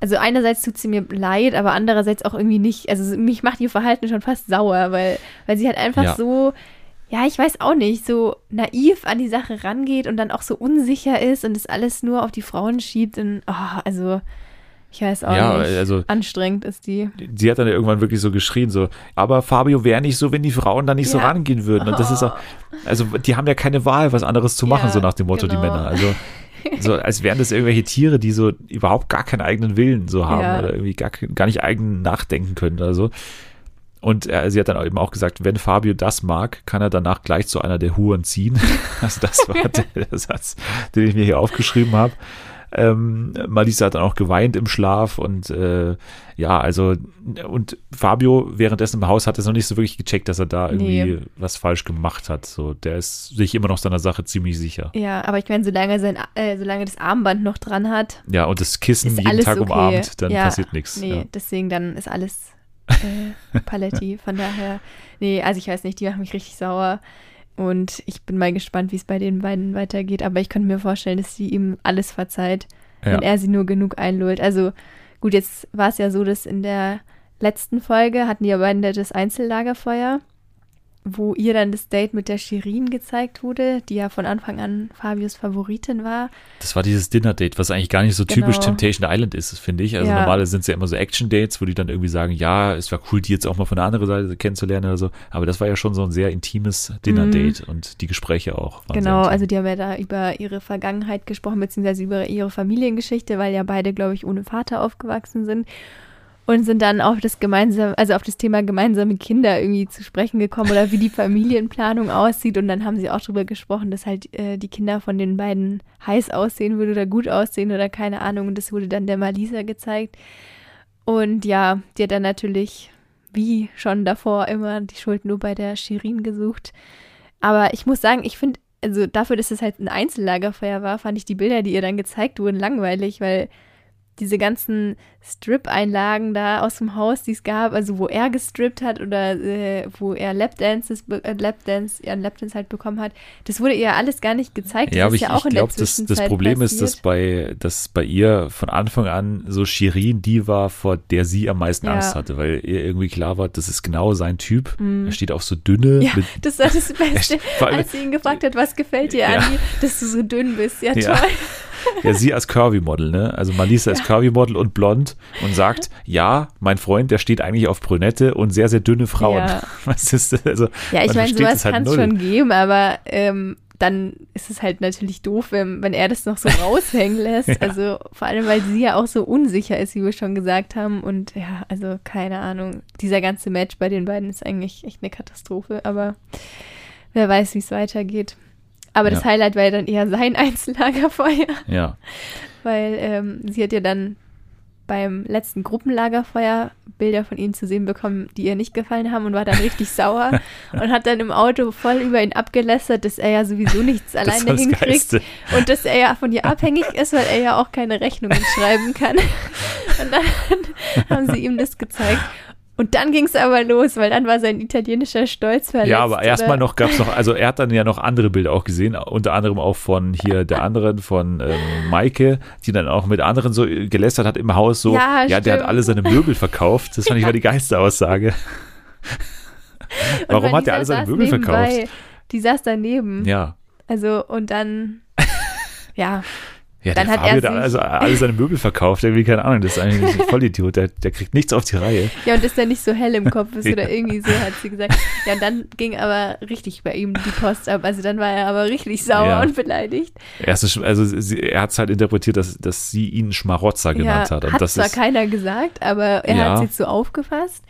Also einerseits tut sie mir leid, aber andererseits auch irgendwie nicht. Also mich macht ihr Verhalten schon fast sauer, weil, weil sie halt einfach Ja. so, ja, ich weiß auch nicht, so naiv an die Sache rangeht und dann auch so unsicher ist und das alles nur auf die Frauen schiebt. Und, oh, also, ich weiß auch Ja, nicht. also- Anstrengend ist die. Sie hat dann irgendwann wirklich so geschrien, so, aber Fabio wäre nicht so, wenn die Frauen da nicht so Ja. rangehen würden. Und das ist auch, also die haben ja keine Wahl, was anderes zu machen, Ja, so nach dem Motto, genau. die Männer. Also, so als wären das irgendwelche Tiere, die so überhaupt gar keinen eigenen Willen so haben Ja. oder irgendwie gar, gar nicht eigen nachdenken können oder so. Und äh, sie hat dann eben auch gesagt, wenn Fabio das mag, kann er danach gleich zu einer der Huren ziehen. Also das war der, der Satz, den ich mir hier aufgeschrieben habe. Ähm, Malisa hat dann auch geweint im Schlaf und äh, ja, also und Fabio währenddessen im Haus hat es noch nicht so wirklich gecheckt, dass er da irgendwie nee. was falsch gemacht hat. So, der ist sich immer noch seiner Sache ziemlich sicher. Ja, aber ich meine, solange sein, äh, solange das Armband noch dran hat. Ja, und das Kissen jeden Tag okay. umarmt, dann ja, passiert nichts. Nee, ja. deswegen dann ist alles äh, Paletti. Von daher, nee, also ich weiß nicht, die machen mich richtig sauer. Und ich bin mal gespannt, wie es bei den beiden weitergeht. Aber ich könnte mir vorstellen, dass sie ihm alles verzeiht, ja. wenn er sie nur genug einlullt. Also gut, jetzt war es ja so, dass in der letzten Folge hatten die ja beiden das Einzellagerfeuer wo ihr dann das Date mit der Shirin gezeigt wurde, die ja von Anfang an Fabius Favoritin war. Das war dieses Dinner-Date, was eigentlich gar nicht so genau. typisch Temptation Island ist, finde ich. Also ja. normale sind es ja immer so Action-Dates, wo die dann irgendwie sagen, ja, es war cool, die jetzt auch mal von der anderen Seite kennenzulernen oder so. Aber das war ja schon so ein sehr intimes Dinner-Date mhm. und die Gespräche auch. Genau, also die haben ja da über ihre Vergangenheit gesprochen, beziehungsweise über ihre Familiengeschichte, weil ja beide, glaube ich, ohne Vater aufgewachsen sind und sind dann auf das gemeinsame, also auf das Thema gemeinsame Kinder irgendwie zu sprechen gekommen oder wie die Familienplanung aussieht. Und dann haben sie auch darüber gesprochen, dass halt äh, die Kinder von den beiden heiß aussehen würden oder gut aussehen oder keine Ahnung. Und das wurde dann der Malisa gezeigt. Und ja, die hat dann natürlich, wie schon davor, immer die Schuld nur bei der Shirin gesucht. Aber ich muss sagen, ich finde, also dafür, dass es halt ein Einzellagerfeuer war, fand ich die Bilder, die ihr dann gezeigt wurden, langweilig, weil diese ganzen Strip-Einlagen da aus dem Haus, die es gab, also wo er gestrippt hat oder äh, wo er Lapdances, äh, Lapdance, ja, Lapdance halt bekommen hat, das wurde ihr alles gar nicht gezeigt. Ja, das aber ich, ja ich glaube, das, das Problem passiert. ist, dass bei, dass bei ihr von Anfang an so Shirin die war, vor der sie am meisten ja. Angst hatte, weil ihr irgendwie klar war, das ist genau sein Typ. Mm. Er steht auf so dünne. Ja, das war das Beste, als sie ihn gefragt hat, was gefällt dir, ja. Anni, dass du so dünn bist. Ja, toll. Ja, sie als Curvy-Model, ne? Also Malisa ja. ist Curvy-Model und blond und sagt, ja, mein Freund, der steht eigentlich auf Brünette und sehr, sehr dünne Frauen. Ja. Was ist das? Also, ja, ich meine, sowas halt kann es schon geben, aber ähm, dann ist es halt natürlich doof, wenn, wenn er das noch so raushängen lässt. ja. Also vor allem, weil sie ja auch so unsicher ist, wie wir schon gesagt haben. Und ja, also keine Ahnung. Dieser ganze Match bei den beiden ist eigentlich echt eine Katastrophe, aber wer weiß, wie es weitergeht. Aber ja. das Highlight war ja dann eher sein Einzellagerfeuer. Ja. Weil ähm, sie hat ja dann beim letzten Gruppenlagerfeuer Bilder von ihm zu sehen bekommen, die ihr nicht gefallen haben und war dann richtig sauer und hat dann im Auto voll über ihn abgelästert, dass er ja sowieso nichts alleine hinkriegt Geiste. und dass er ja von ihr abhängig ist, weil er ja auch keine Rechnungen schreiben kann. Und dann haben sie ihm das gezeigt und dann ging es aber los, weil dann war sein italienischer Stolz verletzt. Ja, aber erstmal noch gab es noch, also er hat dann ja noch andere Bilder auch gesehen, unter anderem auch von hier der anderen, von ähm, Maike, die dann auch mit anderen so gelästert hat im Haus, so, ja, ja der hat alle seine Möbel verkauft. Das fand ja. ich war die Geisteraussage. Warum hat der alle seine Möbel nebenbei. verkauft? Die saß daneben. Ja. Also, und dann, ja. Ja, dann hat Fabio er da also alle seine Möbel verkauft, irgendwie, keine Ahnung, das ist eigentlich ein Vollidiot, der, der kriegt nichts auf die Reihe. Ja, und dass der nicht so hell im Kopf ist ja. oder irgendwie so, hat sie gesagt. Ja, und dann ging aber richtig bei ihm die Post ab, also dann war er aber richtig sauer ja. und beleidigt. Erste, also sie, er hat es halt interpretiert, dass, dass sie ihn Schmarotzer genannt ja, hat. Und hat das zwar ist, keiner gesagt, aber er hat es jetzt so aufgefasst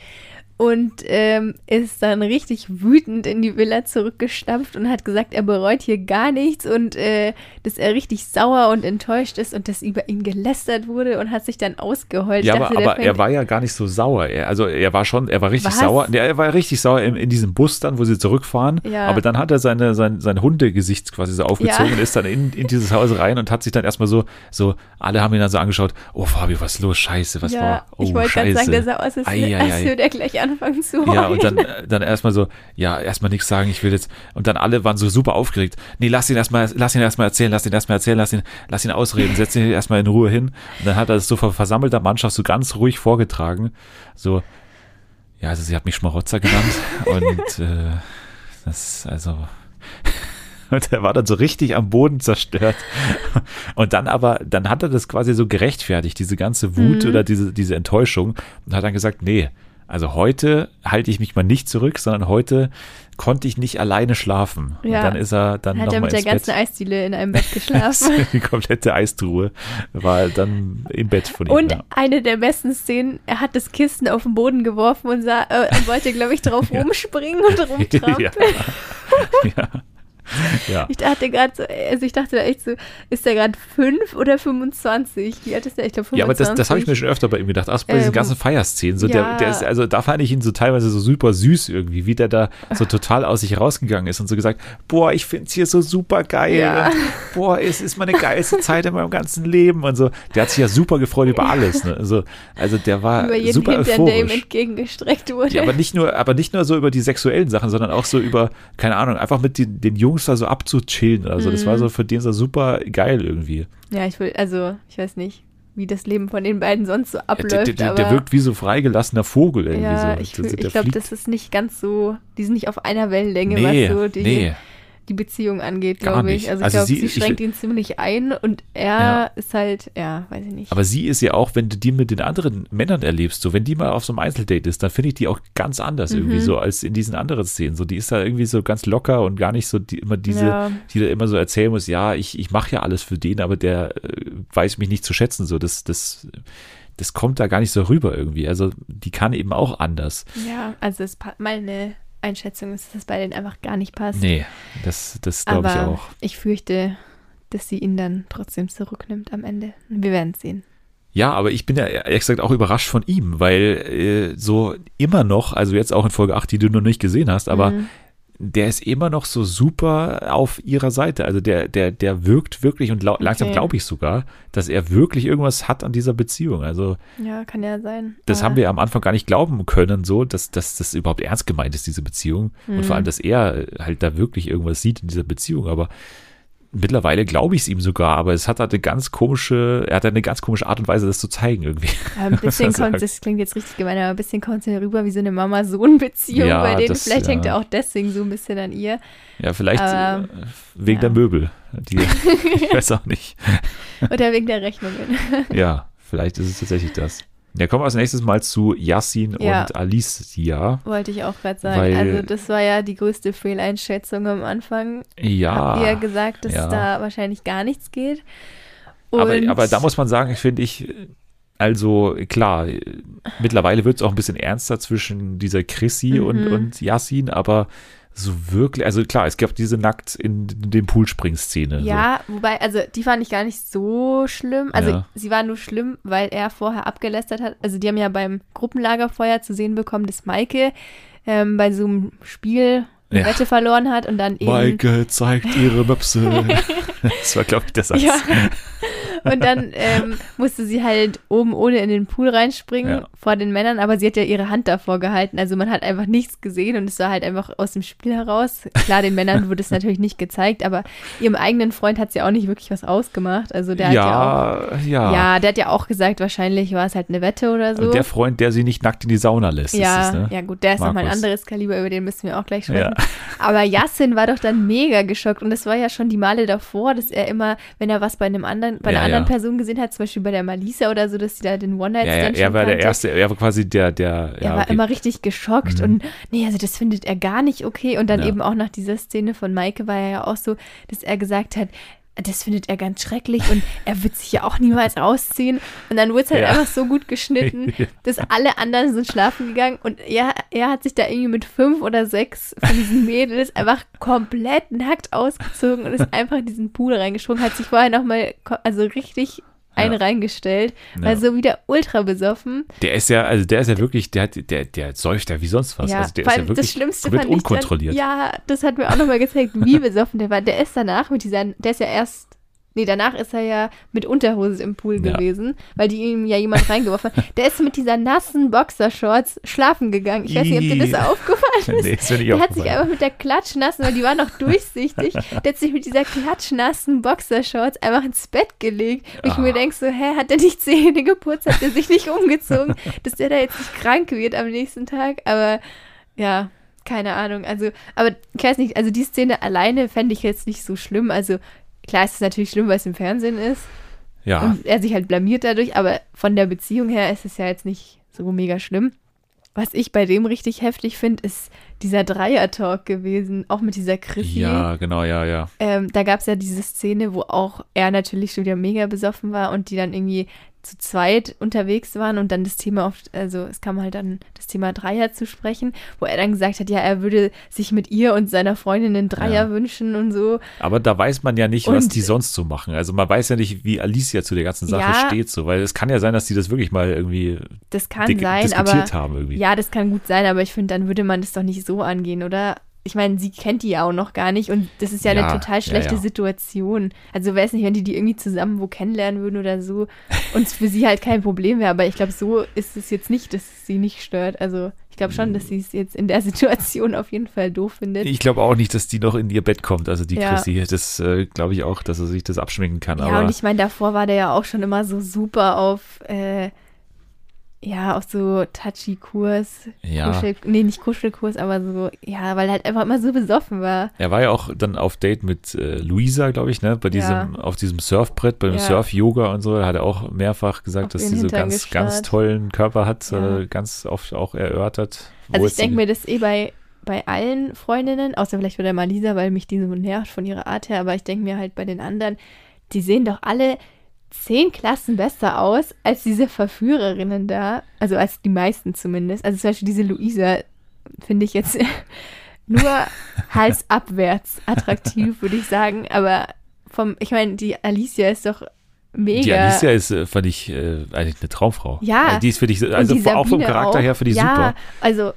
und ähm, ist dann richtig wütend in die Villa zurückgestampft und hat gesagt, er bereut hier gar nichts und äh, dass er richtig sauer und enttäuscht ist und dass über ihn gelästert wurde und hat sich dann ausgeheult. Ja, aber, aber er war ja gar nicht so sauer. Er, also er war schon, er war richtig Was? sauer. Er war richtig sauer in, in, diesem Bus dann, wo sie zurückfahren. Ja. Aber dann hat er seine, sein, sein Hundegesicht quasi so aufgezogen ja. und ist dann in, in dieses Haus rein und hat sich dann erstmal so, so, alle haben ihn dann so angeschaut, oh Fabio, was ist los? Scheiße, was ja, war? Oh, ich wollte gerade sagen, der sah aus, als, als würde er gleich an anfangen zu heulen. Ja, und dann, dann erstmal so, ja, erstmal nichts sagen, ich will jetzt. Und dann alle waren so super aufgeregt. Nee, lass ihn erstmal, lass ihn erstmal erzählen, lass ihn erstmal erzählen, lass ihn, lass ihn ausreden, setz ihn erstmal in Ruhe hin. Und dann hat er das so vor versammelter Mannschaft so ganz ruhig vorgetragen. So, ja, also sie hat mich Schmarotzer genannt. und äh, das, also. Und er war dann so richtig am Boden zerstört. Und dann aber, dann hat er das quasi so gerechtfertigt, diese ganze Wut mhm. oder diese, diese Enttäuschung. Und hat dann gesagt, nee, also heute halte ich mich mal nicht zurück, sondern heute konnte ich nicht alleine schlafen. Ja. Und dann ist er dann Hat er mit der ganzen Bett. Eisdiele in einem Bett geschlafen. Die komplette Eistruhe war dann im Bett von ihm. Und ja. eine der besten Szenen, er hat das Kissen auf den Boden geworfen und, sah, äh, und wollte, glaube ich, drauf rumspringen und rumtrampeln. ja. ja. Ja. Ich dachte gerade so, also ich dachte da echt so, ist der gerade 5 oder 25? Wie alt ist der? Ich glaube 25. Ja, aber das, das habe ich mir schon öfter bei ihm gedacht. Auch bei diesen Ähm, ganzen Feierszenen. So ja. der, der ist, also da fand ich ihn so teilweise so super süß irgendwie, wie der da so total aus sich rausgegangen ist und so gesagt, boah, ich finde es hier so super geil. Ja. Boah, es ist meine geilste Zeit in meinem ganzen Leben und so. Der hat sich ja super gefreut über alles. Ne? Also, also der war Über jeden super Hintern, der ihm euphorisch. entgegengestreckt wurde. Ja, aber nicht nur, aber nicht nur so über die sexuellen Sachen, sondern auch so über, keine Ahnung, einfach mit den, den Jungs da so abzuchillen. Also das Mhm. war so für den so super geil irgendwie. Ja, ich will, also, ich weiß nicht, wie das Leben von den beiden sonst so Ja, abläuft. der, der, aber der wirkt wie so freigelassener Vogel irgendwie ja, so. ich, Der- der ich glaube, das ist nicht ganz so, die sind nicht auf einer Wellenlänge, nee, was so die, nee. Die Beziehung angeht, glaube ich. nicht. Also ich Also glaube, sie- sie, ich- schränkt ihn ziemlich ein und er Ja. ist halt, ja, weiß ich nicht. Aber sie ist ja auch, wenn du die mit den anderen Männern erlebst, so wenn die mal auf so einem Einzeldate ist, dann finde ich die auch ganz anders irgendwie Mhm. so als in diesen anderen Szenen. So, die ist da irgendwie so ganz locker und gar nicht so die, immer diese, Ja. die da immer so erzählen muss, ja, ich, ich mache ja alles für den, aber der äh, weiß mich nicht zu schätzen. So, das, das, das kommt da gar nicht so rüber irgendwie. Also die kann eben auch anders. Ja, also es pa- meine Einschätzung ist, dass es bei denen einfach gar nicht passt. Nee, das, das glaube ich auch. ich fürchte, dass sie ihn dann trotzdem zurücknimmt am Ende. Wir werden es sehen. Ja, aber ich bin ja ehrlich gesagt auch überrascht von ihm, weil äh, so immer noch, also jetzt auch in Folge 8, die du noch nicht gesehen hast, aber Mhm. Der ist immer noch so super auf ihrer Seite. Also der, der, der wirkt wirklich und lau- langsam Okay. glaube ich sogar, dass er wirklich irgendwas hat an dieser Beziehung. Also Ja, kann ja sein. das Aber- haben wir am Anfang gar nicht glauben können, so, dass, dass das überhaupt ernst gemeint ist, diese Beziehung. Und vor Mhm. allem, dass er halt da wirklich irgendwas sieht in dieser Beziehung. Aber mittlerweile glaube ich es ihm sogar, aber es hat halt eine ganz komische, er hat eine ganz komische Art und Weise, das zu zeigen irgendwie. Ein bisschen sagen. kommt, das klingt jetzt richtig gemein, aber ein bisschen kommt es rüber wie so eine Mama-Sohn-Beziehung Ja, bei denen. das, Vielleicht hängt ja. er auch deswegen so ein bisschen an ihr. Ja, vielleicht Aber, äh, wegen ja. der Möbel. Die, ich weiß auch nicht. Oder wegen der Rechnungen. Ja, vielleicht ist es tatsächlich das. Ja, kommen wir als nächstes mal zu Yassin Ja. und Alicia. Wollte ich auch gerade sagen. Weil- also das war ja die größte Fehleinschätzung am Anfang. Ja. Habt ihr ja gesagt, dass ja. da wahrscheinlich gar nichts geht. Und aber, aber da muss man sagen, finde ich, also klar, mittlerweile wird es auch ein bisschen ernster zwischen dieser Chrissy und, Mhm. und Yassin, aber so wirklich, also klar, es gab diese nackt in dem Poolspring-Szene. Ja, wobei, also die fand ich gar nicht so schlimm. Also Ja. sie war nur schlimm, weil er vorher abgelästert hat. Also die haben ja beim Gruppenlagerfeuer zu sehen bekommen, dass Maike ähm, bei so einem Spiel eine Ja. Wette verloren hat und dann So. eben Maike zeigt ihre Möpse. das war, glaube ich, der Satz. Ja. Und dann ähm, musste sie halt oben ohne in den Pool reinspringen Ja. vor den Männern, aber sie hat ja ihre Hand davor gehalten. Also man hat einfach nichts gesehen und es war halt einfach aus dem Spiel heraus. Klar, den Männern wurde es natürlich nicht gezeigt, aber ihrem eigenen Freund hat sie auch nicht wirklich was ausgemacht. Also der hat ja auch. ja, ja. Ja, der hat ja auch gesagt, wahrscheinlich war es halt eine Wette oder so. Der Freund, der sie nicht nackt in die Sauna lässt, ja, es, ne? ja gut, der ist nochmal ein anderes Kaliber, über den müssen wir auch gleich sprechen. Ja. Aber Yassin war doch dann mega geschockt und es war ja schon die Male davor, dass er immer, wenn er was bei einem anderen, bei einer Ja, anderen ja. Person gesehen hat, zum Beispiel bei der Malisa oder so, dass sie da den One Night Ja, ja, er war der kannte. Erste, er war quasi der, der, Er ja, war okay. immer richtig geschockt Mhm. und nee, also das findet er gar nicht okay. Und dann eben auch nach dieser Szene von Maike war er ja auch so, dass er gesagt hat, das findet er ganz schrecklich und er wird sich ja auch niemals rausziehen. Und dann wurde es halt Ja. einfach so gut geschnitten, dass alle anderen sind schlafen gegangen und er, er hat sich da irgendwie mit fünf oder sechs von diesen Mädels einfach komplett nackt ausgezogen und ist einfach in diesen Pool reingesprungen, hat sich vorher nochmal, also richtig einen Ja. reingestellt, Ja. war so wieder ultra besoffen. Der ist ja, also der ist ja wirklich, der, hat- der, der säuft ja wie sonst was. Ja, also der ist ja wirklich das Schlimmste komplett unkontrolliert. Dann, ja, das hat mir auch nochmal gezeigt, wie besoffen der war. Der ist danach mit dieser, der ist ja erst, nee, danach ist er ja mit Unterhose im Pool Ja. gewesen, weil die ihm ja jemand reingeworfen hat. Der ist mit dieser nassen Boxershorts schlafen gegangen. Ich weiß nicht, ob dir das aufgefallen ist. nee, nicht Der hat sich einfach mit der klatschnassen, weil die war noch durchsichtig, der hat sich mit dieser klatschnassen Boxershorts einfach ins Bett gelegt. Und ich Ah. mir denke so, hä, hat der nicht Zähne geputzt, hat der sich nicht umgezogen, dass der da jetzt nicht krank wird am nächsten Tag. Aber ja, keine Ahnung. Also, aber ich weiß nicht, also die Szene alleine fände ich jetzt nicht so schlimm. Also klar ist es natürlich schlimm, weil es im Fernsehen ist Ja, und er sich halt blamiert dadurch, aber von der Beziehung her ist es ja jetzt nicht so mega schlimm. Was ich bei dem richtig heftig finde, ist dieser Dreier-Talk gewesen, auch mit dieser Chrissy. ja, genau, ja, ja. Ähm, da gab es ja diese Szene, wo auch er natürlich schon wieder mega besoffen war und die dann irgendwie zu zweit unterwegs waren und dann das Thema oft, also es kam halt dann das Thema Dreier zu sprechen, wo er dann gesagt hat, ja, er würde sich mit ihr und seiner Freundin einen Dreier ja. wünschen und so. Aber da weiß man ja nicht, und, was die sonst so machen. Also man weiß ja nicht, wie Alicia zu der ganzen Sache ja, steht, so, weil es kann ja sein, dass die das wirklich mal irgendwie das kann sein, diskutiert aber, haben irgendwie. Ja, das kann gut sein, aber ich finde, dann würde man das doch nicht so angehen, oder? Ich meine, sie kennt die ja auch noch gar nicht und das ist ja, ja eine total schlechte ja, ja. Situation. Also weiß nicht, wenn die die irgendwie zusammen wo kennenlernen würden oder so und es für sie halt kein Problem wäre, aber ich glaube, so ist es jetzt nicht, dass es sie nicht stört. Also ich glaube schon, dass sie es jetzt in der Situation auf jeden Fall doof findet. Ich glaube auch nicht, dass die noch in ihr Bett kommt, also die Chrissy. Das äh, glaube ich auch, dass er sich das abschminken kann. Ja, aber und ich meine, davor war der ja auch schon immer so super auf äh, ja, auf so Touchy-Kurs. Ja. Kuschel, nee, nicht Kuschelkurs, aber so, ja, weil er halt einfach immer so besoffen war. Er war ja auch dann auf Date mit äh, Luisa, glaube ich, ne? Bei diesem, ja. auf diesem Surfbrett, beim ja. Surf-Yoga und so. Hat er auch mehrfach gesagt, auf dass sie so ganz, gestarrt. ganz tollen Körper hat, ja. äh, ganz oft auch erörtert. Also ich denke mir das eh bei, bei allen Freundinnen, außer vielleicht bei der Malisa, weil mich die so nervt von ihrer Art her, aber ich denke mir halt bei den anderen, die sehen doch alle zehn Klassen besser aus als diese Verführerinnen da. Also als die meisten zumindest. Also zum Beispiel diese Luisa finde ich jetzt nur halsabwärts attraktiv, würde ich sagen. Aber vom, ich meine, die Alicia ist doch mega. Die Alicia ist, äh, fand ich, äh, eigentlich eine Traumfrau. Ja. Also die ist für dich, also auch vom Charakter auch. her für dich ja, super. Also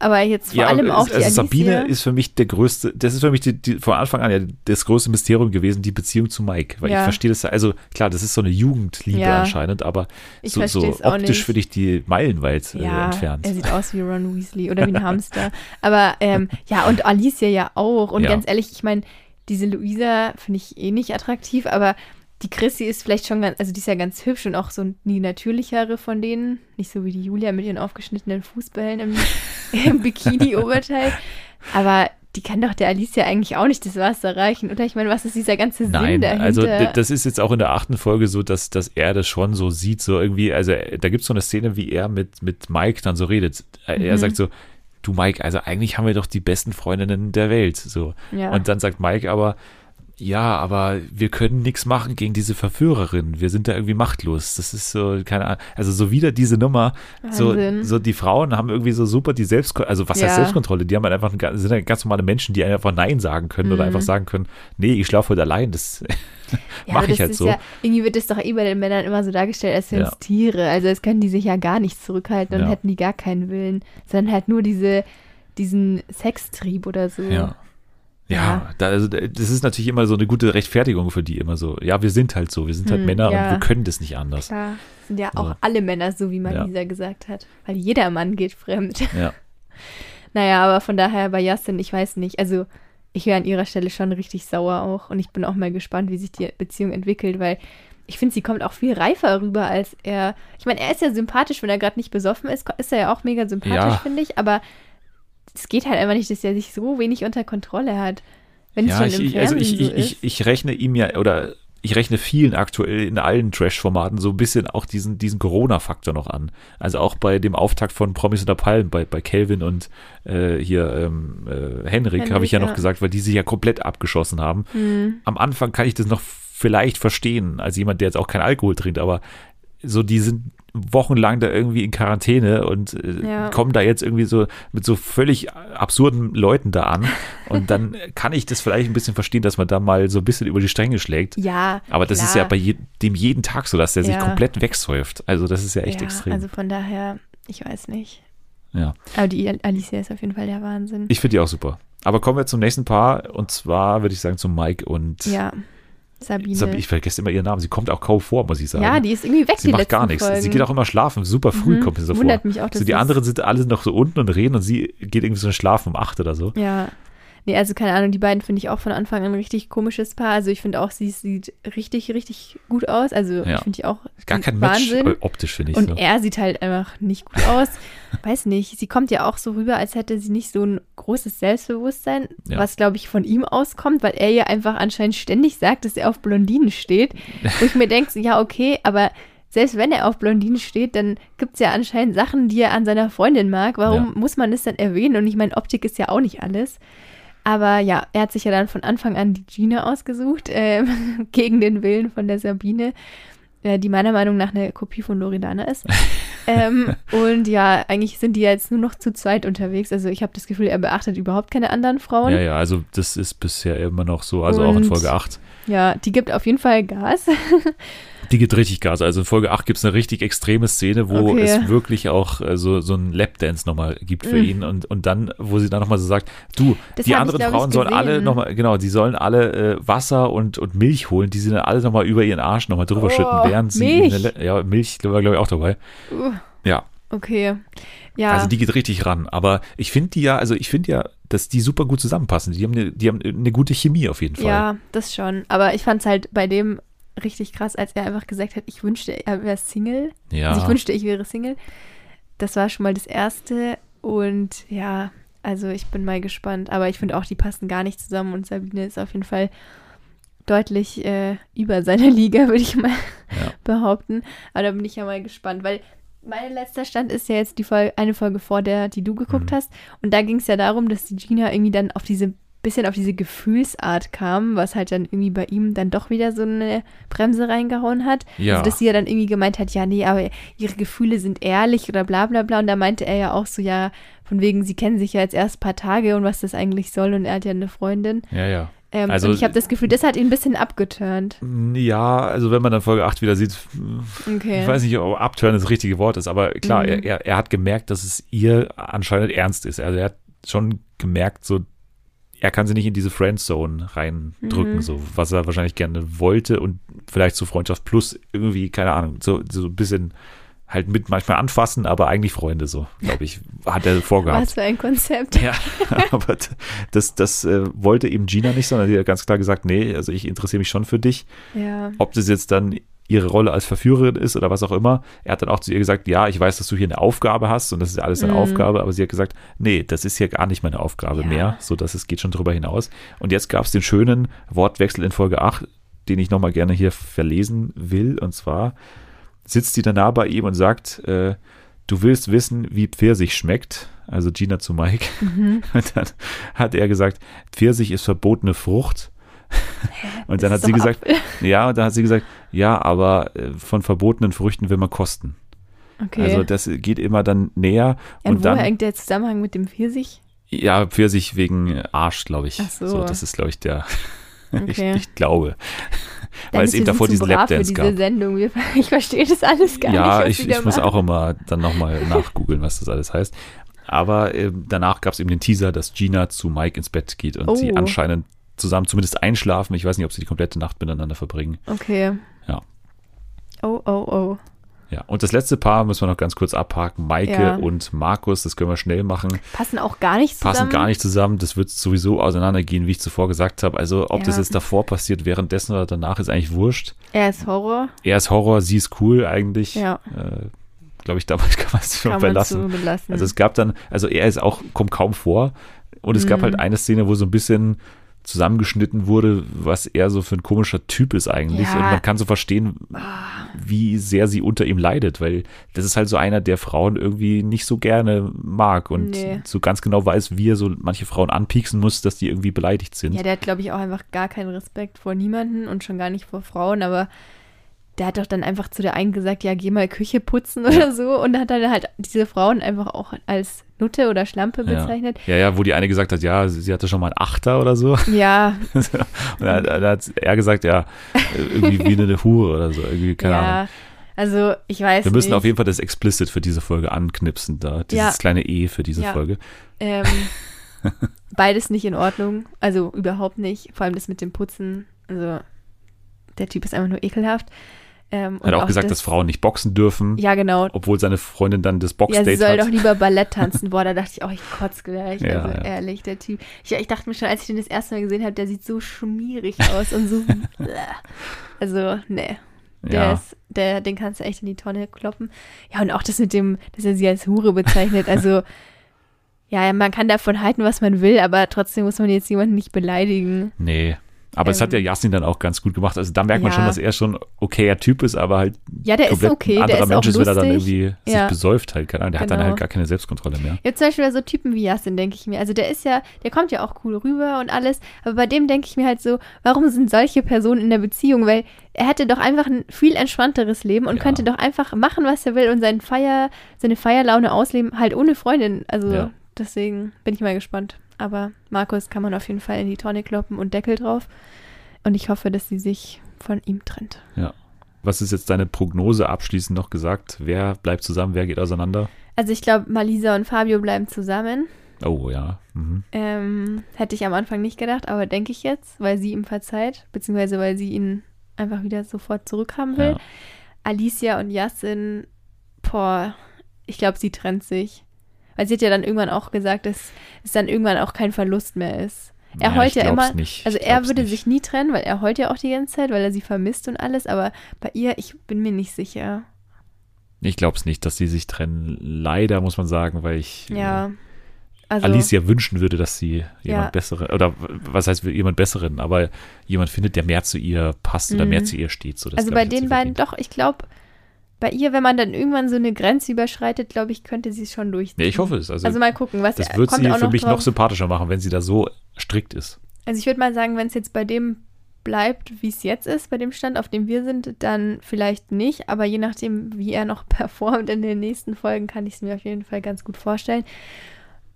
aber jetzt vor ja, allem auch es, also Sabine ist für mich der größte, das ist für mich die, die, von Anfang an ja das größte Mysterium gewesen, die Beziehung zu Mike. Weil ja. ich verstehe das, also klar, das ist so eine Jugendliebe ja. anscheinend, aber ich so, so optisch finde ich die meilenweit äh, ja, entfernt. Er sieht aus wie Ron Weasley oder wie ein Hamster. Aber ähm, ja, und Alicia ja auch. Und ganz ehrlich, ich meine, diese Luisa finde ich eh nicht attraktiv, aber die Chrissy ist vielleicht schon ganz, also die ist ja ganz hübsch und auch so die natürlichere von denen. Nicht so wie die Julia mit ihren aufgeschnittenen Fußballen im, im Bikini-Oberteil. Aber die kann doch der Alicia eigentlich auch nicht das Wasser reichen, oder? Ich meine, was ist dieser ganze Sinn Nein, dahinter? also das ist jetzt auch in der achten Folge so, dass, dass er das schon so sieht, so irgendwie, also da gibt es so eine Szene, wie er mit, mit Mike dann so redet. Er mhm. sagt so, du Mike, also eigentlich haben wir doch die besten Freundinnen der Welt, so. Ja. Und dann sagt Mike aber, ja, aber wir können nichts machen gegen diese Verführerin. Wir sind da irgendwie machtlos. Das ist so, keine Ahnung, also so wieder diese Nummer. So, so die Frauen haben irgendwie so super die Selbstkontrolle, also was ja. heißt Selbstkontrolle? Die haben halt einfach, sind halt ganz normale Menschen, die einfach Nein sagen können mhm. oder einfach sagen können, nee, ich schlafe heute allein. Das ja, mache ich halt so. Ja, irgendwie wird das doch eh bei den Männern immer so dargestellt, als wären es Tiere. Also es können die sich ja gar nicht zurückhalten und hätten die gar keinen Willen, sondern halt nur diese, diesen Sextrieb oder so. Ja. Ja, da, also, das ist natürlich immer so eine gute Rechtfertigung für die immer so. Ja, wir sind halt so, wir sind halt hm, Männer ja. und wir können das nicht anders. Klar, sind ja auch alle Männer so, wie Marisa ja. gesagt hat. Weil jeder Mann geht fremd. Ja. naja, aber von daher bei Justin, ich weiß nicht. Also ich wäre an ihrer Stelle schon richtig sauer auch und ich bin auch mal gespannt, wie sich die Beziehung entwickelt, weil ich finde, sie kommt auch viel reifer rüber als er. Ich meine, er ist ja sympathisch, wenn er gerade nicht besoffen ist, ist er ja auch mega sympathisch, ja. finde ich, aber es geht halt einfach nicht, dass er sich so wenig unter Kontrolle hat. Wenn ja, es schon ich, im also ich, so ich, ich, ich rechne ihm ja, oder ich rechne vielen aktuell in allen Trash-Formaten so ein bisschen auch diesen, diesen Corona-Faktor noch an. Also auch bei dem Auftakt von Promis unter Palmen, bei, bei Calvin und äh, hier ähm, äh, Henrik, habe ich ja, ja, noch gesagt, weil die sich ja komplett abgeschossen haben. Mhm. Am Anfang kann ich das noch vielleicht verstehen, als jemand, der jetzt auch kein Alkohol trinkt, aber so die sind wochenlang da irgendwie in Quarantäne und äh, ja. kommen da jetzt irgendwie so mit so völlig absurden Leuten da an. Und dann kann ich das vielleicht ein bisschen verstehen, dass man da mal so ein bisschen über die Stränge schlägt. Ja. Aber das klar. ist ja bei je, dem jeden Tag so, dass der ja. sich komplett wegsäuft. Also das ist ja echt ja, extrem. Also von daher, ich weiß nicht. Ja. Aber die Alicia ist auf jeden Fall der Wahnsinn. Ich finde die auch super. Aber kommen wir zum nächsten Paar und zwar würde ich sagen zu Mike und ja. Sabine. Ich vergesse immer ihren Namen. Sie kommt auch kaum vor, muss ich sagen. Ja, die ist irgendwie weg. Sie macht gar nichts. Folgen. Sie geht auch immer schlafen. Super früh mhm. kommt sie so Wundert vor. mich auch, so, die anderen sind alle noch so unten und reden und sie geht irgendwie so schlafen um acht oder so. Ja. Nee, also keine Ahnung, die beiden finde ich auch von Anfang an ein richtig komisches Paar. Also ich finde auch, sie sieht richtig, richtig gut aus. Also ja. ich finde die auch Gar kein Wahnsinn. Match optisch, finde ich. Und so. er sieht halt einfach nicht gut aus. Weiß nicht, sie kommt ja auch so rüber, als hätte sie nicht so ein großes Selbstbewusstsein, ja. was glaube ich von ihm auskommt, weil er ja einfach anscheinend ständig sagt, dass er auf Blondinen steht. Wo ich mir denke, ja okay, aber selbst wenn er auf Blondinen steht, dann gibt es ja anscheinend Sachen, die er an seiner Freundin mag. Warum ja. muss man das dann erwähnen? Und ich meine, Optik ist ja auch nicht alles. Aber ja, er hat sich ja dann von Anfang an die Gina ausgesucht, äh, gegen den Willen von der Sabine. äh, die meiner Meinung nach eine Kopie von Loredana ist. ähm, und ja, eigentlich sind die jetzt nur noch zu zweit unterwegs. Also ich habe das Gefühl, er beachtet überhaupt keine anderen Frauen. Ja, ja, also das ist bisher immer noch so, also auch in Und- Folge 8. Ja, die gibt auf jeden Fall Gas. Die gibt richtig Gas. Also in Folge 8 gibt es eine richtig extreme Szene, wo Okay. es wirklich auch äh, so, so einen Lapdance nochmal gibt für Mhm. ihn und, und dann, wo sie dann nochmal so sagt, du, Das die ich, anderen glaub ich, Frauen sollen alle nochmal, genau, die sollen alle äh, Wasser und, und Milch holen, die sie dann alle nochmal über ihren Arsch nochmal drüber Oh, schütten, während sie Milch. Le- ja, Milch war glaube ich auch dabei. Uh, Ja, okay. Ja. also die geht richtig ran. Aber ich finde die ja, also ich finde ja, dass die super gut zusammenpassen. Die haben eine, die haben eine gute Chemie auf jeden Fall. Ja, das schon. Aber ich fand es halt bei dem richtig krass, als er einfach gesagt hat, ich wünschte, er wäre Single. Ja. Also ich wünschte, ich wäre Single. Das war schon mal das Erste. Und ja, also ich bin mal gespannt. Aber ich finde auch, die passen gar nicht zusammen. Und Sabine ist auf jeden Fall deutlich äh, über seiner Liga, würde ich mal Ja. behaupten. Aber da bin ich ja mal gespannt, weil mein letzter Stand ist ja jetzt die Folge, eine Folge vor der, die du geguckt Mhm. hast. Und da ging es ja darum, dass die Gina irgendwie dann auf diese bisschen auf diese Gefühlsart kam, was halt dann irgendwie bei ihm dann doch wieder so eine Bremse reingehauen hat. Ja. Also, dass sie ja dann irgendwie gemeint hat, ja, nee, aber ihre Gefühle sind ehrlich oder bla bla bla. Und da meinte er ja auch so, ja, von wegen, sie kennen sich ja jetzt erst ein paar Tage und was das eigentlich soll und er hat ja eine Freundin. ja, ja. Ähm, Also- und ich habe das Gefühl, das hat ihn ein bisschen abgeturnt. Ja, also wenn man dann Folge 8 wieder sieht, Okay. ich weiß nicht, ob Upturn das richtige Wort ist, aber klar, Mhm. er, er, er hat gemerkt, dass es ihr anscheinend ernst ist. Also er hat schon gemerkt, so, er kann sie nicht in diese Friendzone reindrücken, Mhm. so, was er wahrscheinlich gerne wollte und vielleicht zu Freundschaft plus irgendwie, keine Ahnung, so, so ein bisschen halt mit manchmal anfassen, aber eigentlich Freunde, so, glaube ich, hat er vorgehabt. Was für ein Konzept. Ja, aber das, das äh, wollte eben Gina nicht, sondern sie hat ganz klar gesagt, nee, also ich interessiere mich schon für dich. Ja. Ob das jetzt dann ihre Rolle als Verführerin ist oder was auch immer. Er hat dann auch zu ihr gesagt, ja, ich weiß, dass du hier eine Aufgabe hast und das ist alles eine Mhm. Aufgabe, aber sie hat gesagt, nee, das ist hier gar nicht meine Aufgabe Ja. mehr, so dass es geht schon drüber hinaus. Und jetzt gab es den schönen Wortwechsel in Folge 8, den ich nochmal gerne hier verlesen will, und zwar sitzt sie danach bei ihm und sagt, äh, du willst wissen, wie Pfirsich schmeckt, also Gina zu Mike. Mhm. Und dann hat er gesagt, Pfirsich ist verbotene Frucht. Und dann hat sie gesagt, Apfel. ja, und dann hat sie gesagt, ja, aber äh, von verbotenen Früchten will man kosten. Okay. Also das geht immer dann näher und und woher dann, hängt der Zusammenhang mit dem Pfirsich? ja, Pfirsich wegen Arsch, glaube ich. Ach so. Das ist, glaube ich, der, Okay. ich, ich glaube. Dann Weil es eben davor diesen Lapdance gab. Sendung. Ich verstehe das alles gar ja, nicht. was ich, ich muss auch immer dann nochmal nachgoogeln, was das alles heißt. Aber ähm, danach gab es eben den Teaser, dass Gina zu Mike ins Bett geht und Oh. sie anscheinend zusammen zumindest einschlafen. Ich weiß nicht, ob sie die komplette Nacht miteinander verbringen. Okay. Ja. Oh, oh, oh. Ja, und das letzte Paar müssen wir noch ganz kurz abhaken. Maike Ja. und Markus, das können wir schnell machen. Passen auch gar nicht zusammen. Passen gar nicht zusammen. Das wird sowieso auseinandergehen, wie ich zuvor gesagt habe. Also, ob das Ja. jetzt davor passiert, währenddessen oder danach, ist eigentlich wurscht. Er ist Horror. Er ist Horror, sie ist cool eigentlich. Ja. Äh, Glaube ich, damit kann man es schon belassen. belassen. Also es gab dann, also er ist auch, kommt kaum vor. Und es gab Mhm. halt eine Szene, wo so ein bisschen zusammengeschnitten wurde, was er so für ein komischer Typ ist eigentlich. Ja. Und man kann so verstehen, wie sehr sie unter ihm leidet, weil das ist halt so einer, der Frauen irgendwie nicht so gerne mag und Nee. so ganz genau weiß, wie er so manche Frauen anpieksen muss, dass die irgendwie beleidigt sind. ja, der hat, glaube ich, auch einfach gar keinen Respekt vor niemanden und schon gar nicht vor Frauen, aber der hat doch dann einfach zu der einen gesagt, ja, geh mal Küche putzen oder so und hat dann halt diese Frauen einfach auch als Nutte oder Schlampe Ja. bezeichnet. ja, ja, wo die eine gesagt hat, ja, sie hatte schon mal einen Achter oder so. Ja, Und dann, dann hat er gesagt, ja, irgendwie wie eine Hure oder so. Irgendwie, keine Ahnung. ja. Also, ich weiß Wir müssen nicht. auf jeden Fall das Explicit für diese Folge anknipsen, da dieses Ja. kleine E für diese Ja. Folge. Ähm, beides nicht in Ordnung. Also überhaupt nicht. Vor allem das mit dem Putzen. Also der Typ ist einfach nur ekelhaft. Ähm, Hat und auch gesagt, das, dass Frauen nicht boxen dürfen, Ja, genau. obwohl seine Freundin dann das Ja, sie Boxdate soll hat. doch lieber Ballett tanzen. Boah, da dachte ich, oh, ich kotze gleich. Ja, also ja. ehrlich, der Typ. Ich, ich dachte mir schon, als ich den das erste Mal gesehen habe, der sieht so schmierig aus und so. also, nee. Der ja. ist, der, den kannst du echt in die Tonne kloppen. Ja, und auch das mit dem, dass er sie als Hure bezeichnet. Also, ja, man kann davon halten, was man will, aber trotzdem muss man jetzt jemanden nicht beleidigen. Nee. Aber es hat ja Ähm, Yasin dann auch ganz gut gemacht. Also da merkt man ja. schon, dass er schon okayer Typ ist, aber halt Ja, der ist komplett okay, ein der anderer ist Mensch ist, wenn er dann irgendwie sich Ja. besäuft halt. Keine Ahnung, der hat dann Genau. halt gar keine Selbstkontrolle mehr. Ja, zum Beispiel bei so Typen wie Yasin, denke ich mir. Also der ist ja, der kommt ja auch cool rüber und alles, aber bei dem denke ich mir halt so, warum sind solche Personen in der Beziehung? Weil er hätte doch einfach ein viel entspannteres Leben und Ja. könnte doch einfach machen, was er will und seinen Feier, seine Feierlaune ausleben, halt ohne Freundin. Also deswegen bin ich mal gespannt. Aber Markus kann man auf jeden Fall in die Tonne kloppen und Deckel drauf. Und ich hoffe, dass sie sich von ihm trennt. Was ist jetzt deine Prognose abschließend noch gesagt? Wer bleibt zusammen, wer geht auseinander? Also ich glaube, Malisa und Fabio bleiben zusammen. Oh ja. Mhm. Ähm, hätte ich am Anfang nicht gedacht, aber denke ich jetzt, weil sie ihm verzeiht, beziehungsweise weil sie ihn einfach wieder sofort zurückhaben will. Ja. Alicia und Yassin, boah, ich glaube, sie trennt sich. Weil sie hat ja dann irgendwann auch gesagt, dass es dann irgendwann auch kein Verlust mehr ist. Er heult ich ja immer, Nicht. also er würde nicht. sich nie trennen, weil er heult ja auch die ganze Zeit, weil er sie vermisst und alles, aber bei ihr, ich bin mir nicht sicher. Ich glaube es nicht, dass sie sich trennen. Leider muss man sagen, weil ich Ja. äh, Also, Alicia wünschen würde, dass sie jemand Ja. besseren, oder was heißt jemand besseren, aber jemand findet, der mehr zu ihr passt oder Mhm. mehr zu ihr steht. So, also bei den beiden doch, ich glaube, bei ihr, wenn man dann irgendwann so eine Grenze überschreitet, glaube ich, könnte sie es schon durchziehen. Ja, ich hoffe es. Also, Also mal gucken, was das wird kommt sie für noch mich drauf. noch sympathischer machen, wenn sie da so strikt ist. Also ich würde mal sagen, wenn es jetzt bei dem bleibt, wie es jetzt ist, bei dem Stand, auf dem wir sind, dann vielleicht nicht. Aber je nachdem, wie er noch performt in den nächsten Folgen, kann ich es mir auf jeden Fall ganz gut vorstellen.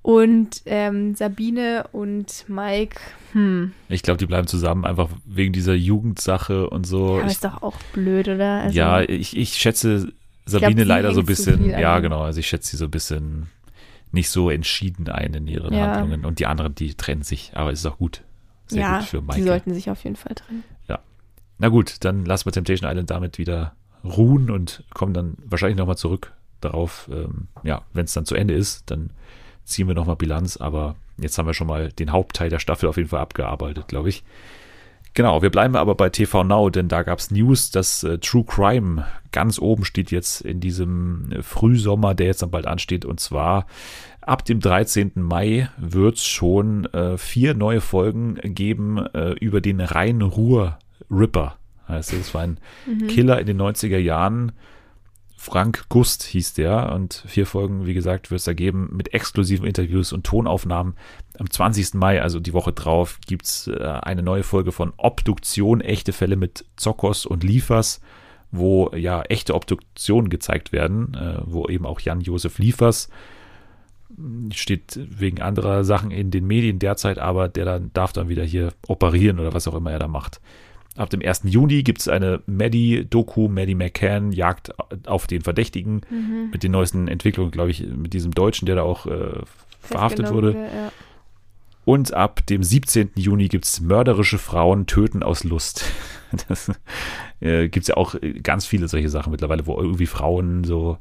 Und ähm, Sabine und Mike, hm, Ich glaube, die bleiben zusammen, einfach wegen dieser Jugendsache und so. ja, aber ich, ist doch auch blöd, oder? Also, ja, ich, ich schätze Sabine sie leider so ein bisschen, ja genau, also ich schätze sie so ein bisschen nicht so entschieden ein in ihren Ja. Handlungen. Und die anderen, die trennen sich, aber es ist auch gut. Sehr ja, gut für die Michael. sollten sich auf jeden Fall trennen. Na gut, dann lassen wir Temptation Island damit wieder ruhen und kommen dann wahrscheinlich nochmal zurück darauf. Ähm, ja, wenn es dann zu Ende ist, dann ziehen wir nochmal Bilanz, aber jetzt haben wir schon mal den Hauptteil der Staffel auf jeden Fall abgearbeitet, glaube ich. Genau, wir bleiben aber bei TV Now, denn da gab es News, dass äh, True Crime ganz oben steht jetzt in diesem äh, Frühsommer, der jetzt dann bald ansteht. Und zwar ab dem 13. Mai wird es schon äh, vier neue Folgen geben äh, über den Rhein-Ruhr-Ripper. Also das war ein Killer in den 90er Jahren. Frank Gust hieß der und vier Folgen, wie gesagt, wird es da geben mit exklusiven Interviews und Tonaufnahmen. Am 20. Mai, also die Woche drauf, gibt es äh, eine neue Folge von Obduktion, echte Fälle mit Zokos und Liefers, wo ja echte Obduktionen gezeigt werden, äh, wo eben auch Jan-Josef Liefers steht wegen anderer Sachen in den Medien derzeit, aber der dann darf dann wieder hier operieren oder was auch immer er da macht. Ab dem 1. Juni gibt es eine Maddie-Doku, Maddie McCann, Jagd auf den Verdächtigen, Mhm. mit den neuesten Entwicklungen, glaube ich, mit diesem Deutschen, der da auch äh, verhaftet wurde. Ja. Und ab dem 17. Juni gibt es mörderische Frauen töten aus Lust. Das äh, gibt es ja auch äh, ganz viele solche Sachen mittlerweile, wo irgendwie Frauen so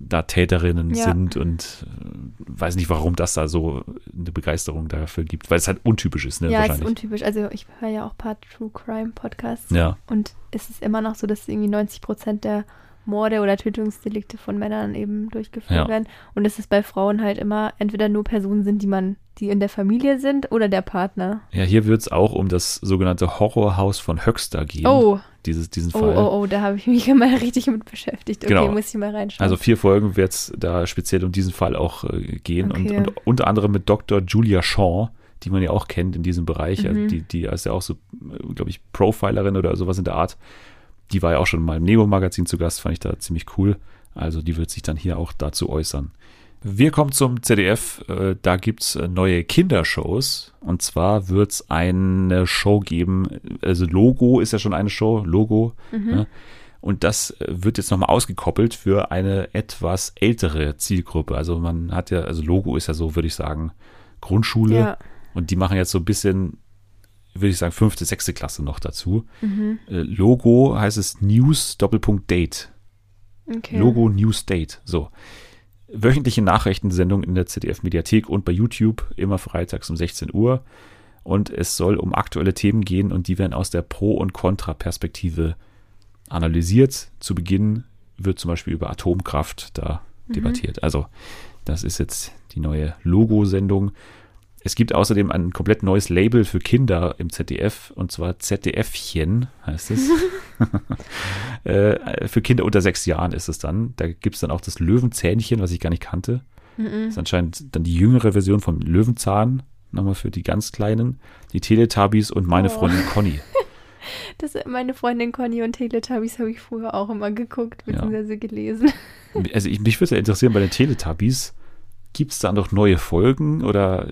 da Täterinnen Ja. sind und äh, weiß nicht, warum das da so eine Begeisterung dafür gibt, weil es halt untypisch ist, ne? Ja, es ist wahrscheinlich. untypisch. Also ich höre ja auch ein paar True Crime Podcasts. Ja, Und es ist immer noch so, dass irgendwie 90 Prozent der Morde oder Tötungsdelikte von Männern eben durchgeführt Ja. werden. Und dass es bei Frauen halt immer entweder nur Personen sind, die man, die in der Familie sind oder der Partner. ja hier wird es auch um das sogenannte Horrorhaus von Höxter gehen. Oh, Dieses, diesen oh, Fall. oh, oh, da habe ich mich mal richtig mit beschäftigt. Okay, Genau. muss ich mal reinschauen. Also vier Folgen wird es da speziell um diesen Fall auch äh, gehen Okay. und, und unter anderem mit Dr. Julia Shaw, die man ja auch kennt in diesem Bereich. Also Mhm. die, die ist ja auch so, glaube ich, Profilerin oder sowas in der Art. Die war ja auch schon mal im Nemo-Magazin zu Gast, fand ich da ziemlich cool. Also die wird sich dann hier auch dazu äußern. Wir kommen zum ZDF. Äh, Da gibt es neue Kindershows. Und zwar wird es eine Show geben. Also Logo ist ja schon eine Show. Logo. Mhm. Ne? Und das äh, wird jetzt nochmal ausgekoppelt für eine etwas ältere Zielgruppe. Also man hat ja, also Logo ist ja so, würde ich sagen, Grundschule. ja. Und die machen jetzt so ein bisschen, würde ich sagen, fünfte, sechste Klasse noch dazu. Mhm. Äh, Logo heißt es News Doppelpunkt Date. Okay. Logo News Date. So. Wöchentliche Nachrichtensendung in der ZDF-Mediathek und bei YouTube, immer freitags um 16 Uhr. Und es soll um aktuelle Themen gehen und die werden aus der Pro- und Kontra-Perspektive analysiert. Zu Beginn wird zum Beispiel über Atomkraft da debattiert. Also, das ist jetzt die neue Logo-Sendung. Es gibt außerdem ein komplett neues Label für Kinder im ZDF und zwar ZDFchen heißt es. äh, für Kinder unter sechs Jahren ist es dann. Da gibt es dann auch das Löwenzähnchen, was ich gar nicht kannte. Mhm. Das ist anscheinend dann die jüngere Version vom Löwenzahn. Nochmal für die ganz Kleinen. Die Teletubbies und meine Oh. Freundin Conny. Das, meine Freundin Conny und Teletubbies habe ich früher auch immer geguckt Ja. bzw. gelesen. Also ich, mich würde ja interessieren, bei den Teletubbies, gibt es da noch neue Folgen oder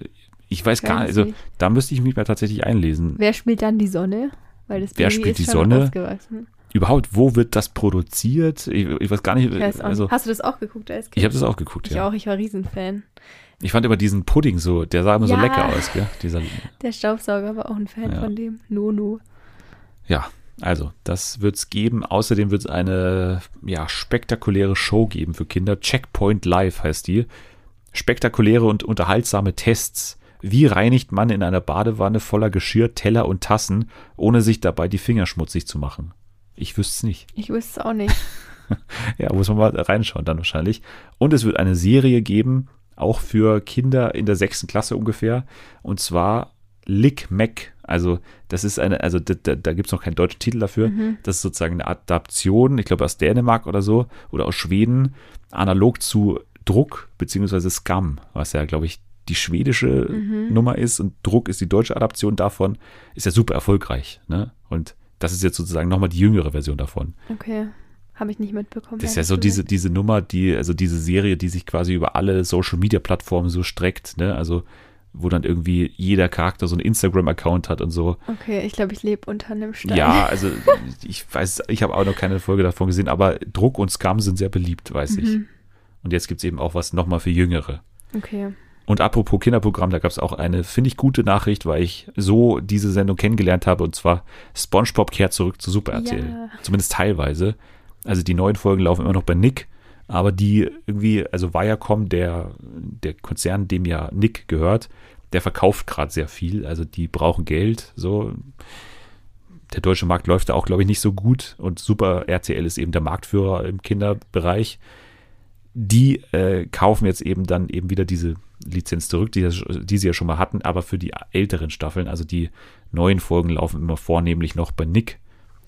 ich weiß gar nicht, also nicht. da müsste ich mich mal tatsächlich einlesen. Wer spielt dann die Sonne? Weil das Wer Baby spielt ist die schon Sonne? Überhaupt, wo wird das produziert? Ich, ich weiß gar nicht, Ich weiß also. Hast du das auch geguckt als Kind? ich habe das auch geguckt, Ich ja. auch, ich war Riesenfan. Ich fand immer diesen Pudding so, der sah immer so Ja. lecker aus, gell? Dieser, Der Staubsauger war auch ein Fan Ja. von dem. Nono. ja, also das wird es geben. Außerdem wird es eine ja, spektakuläre Show geben für Kinder. Checkpoint Live heißt die. Spektakuläre und unterhaltsame Tests. Wie reinigt man in einer Badewanne voller Geschirr, Teller und Tassen, ohne sich dabei die Finger schmutzig zu machen? Ich wüsste es nicht. Ich wüsste es auch nicht. Ja, muss man mal reinschauen dann wahrscheinlich. Und es wird eine Serie geben, auch für Kinder in der sechsten Klasse ungefähr. Und zwar Lick Mac. Also das ist eine, also da, da, da gibt es noch keinen deutschen Titel dafür. Mhm. Das ist sozusagen eine Adaption, ich glaube aus Dänemark oder so, oder aus Schweden, analog zu Druck beziehungsweise Scam, was ja, glaube ich, die schwedische Mhm. Nummer ist und Druck ist die deutsche Adaption davon, ist ja super erfolgreich. Ne? Und das ist jetzt sozusagen nochmal die jüngere Version davon. Okay. Habe ich nicht mitbekommen. Das ist ja so gesagt. diese, diese Nummer, die, also diese Serie, die sich quasi über alle Social Media Plattformen so streckt, ne? Also, wo dann irgendwie jeder Charakter so einen Instagram-Account hat und so. Okay, ich glaube, ich lebe unter einem Stein. Ja, also ich weiß, ich habe auch noch keine Folge davon gesehen, aber Druck und Scam sind sehr beliebt, weiß ich. Mhm. Und jetzt gibt es eben auch was nochmal für Jüngere. Okay. Und apropos Kinderprogramm, da gab es auch eine, finde ich, gute Nachricht, weil ich so diese Sendung kennengelernt habe, und zwar SpongeBob kehrt zurück zu Super RTL. Ja. Zumindest teilweise. Also die neuen Folgen laufen immer noch bei Nick, aber die irgendwie, also Viacom, der, der Konzern, dem ja Nick gehört, der verkauft gerade sehr viel. Also die brauchen Geld, so. Der deutsche Markt läuft da auch, glaube ich, nicht so gut und Super RTL ist eben der Marktführer im Kinderbereich die äh, kaufen jetzt eben dann eben wieder diese Lizenz zurück, die, die sie ja schon mal hatten, aber für die älteren Staffeln. Also die neuen Folgen laufen immer vornehmlich noch bei Nick.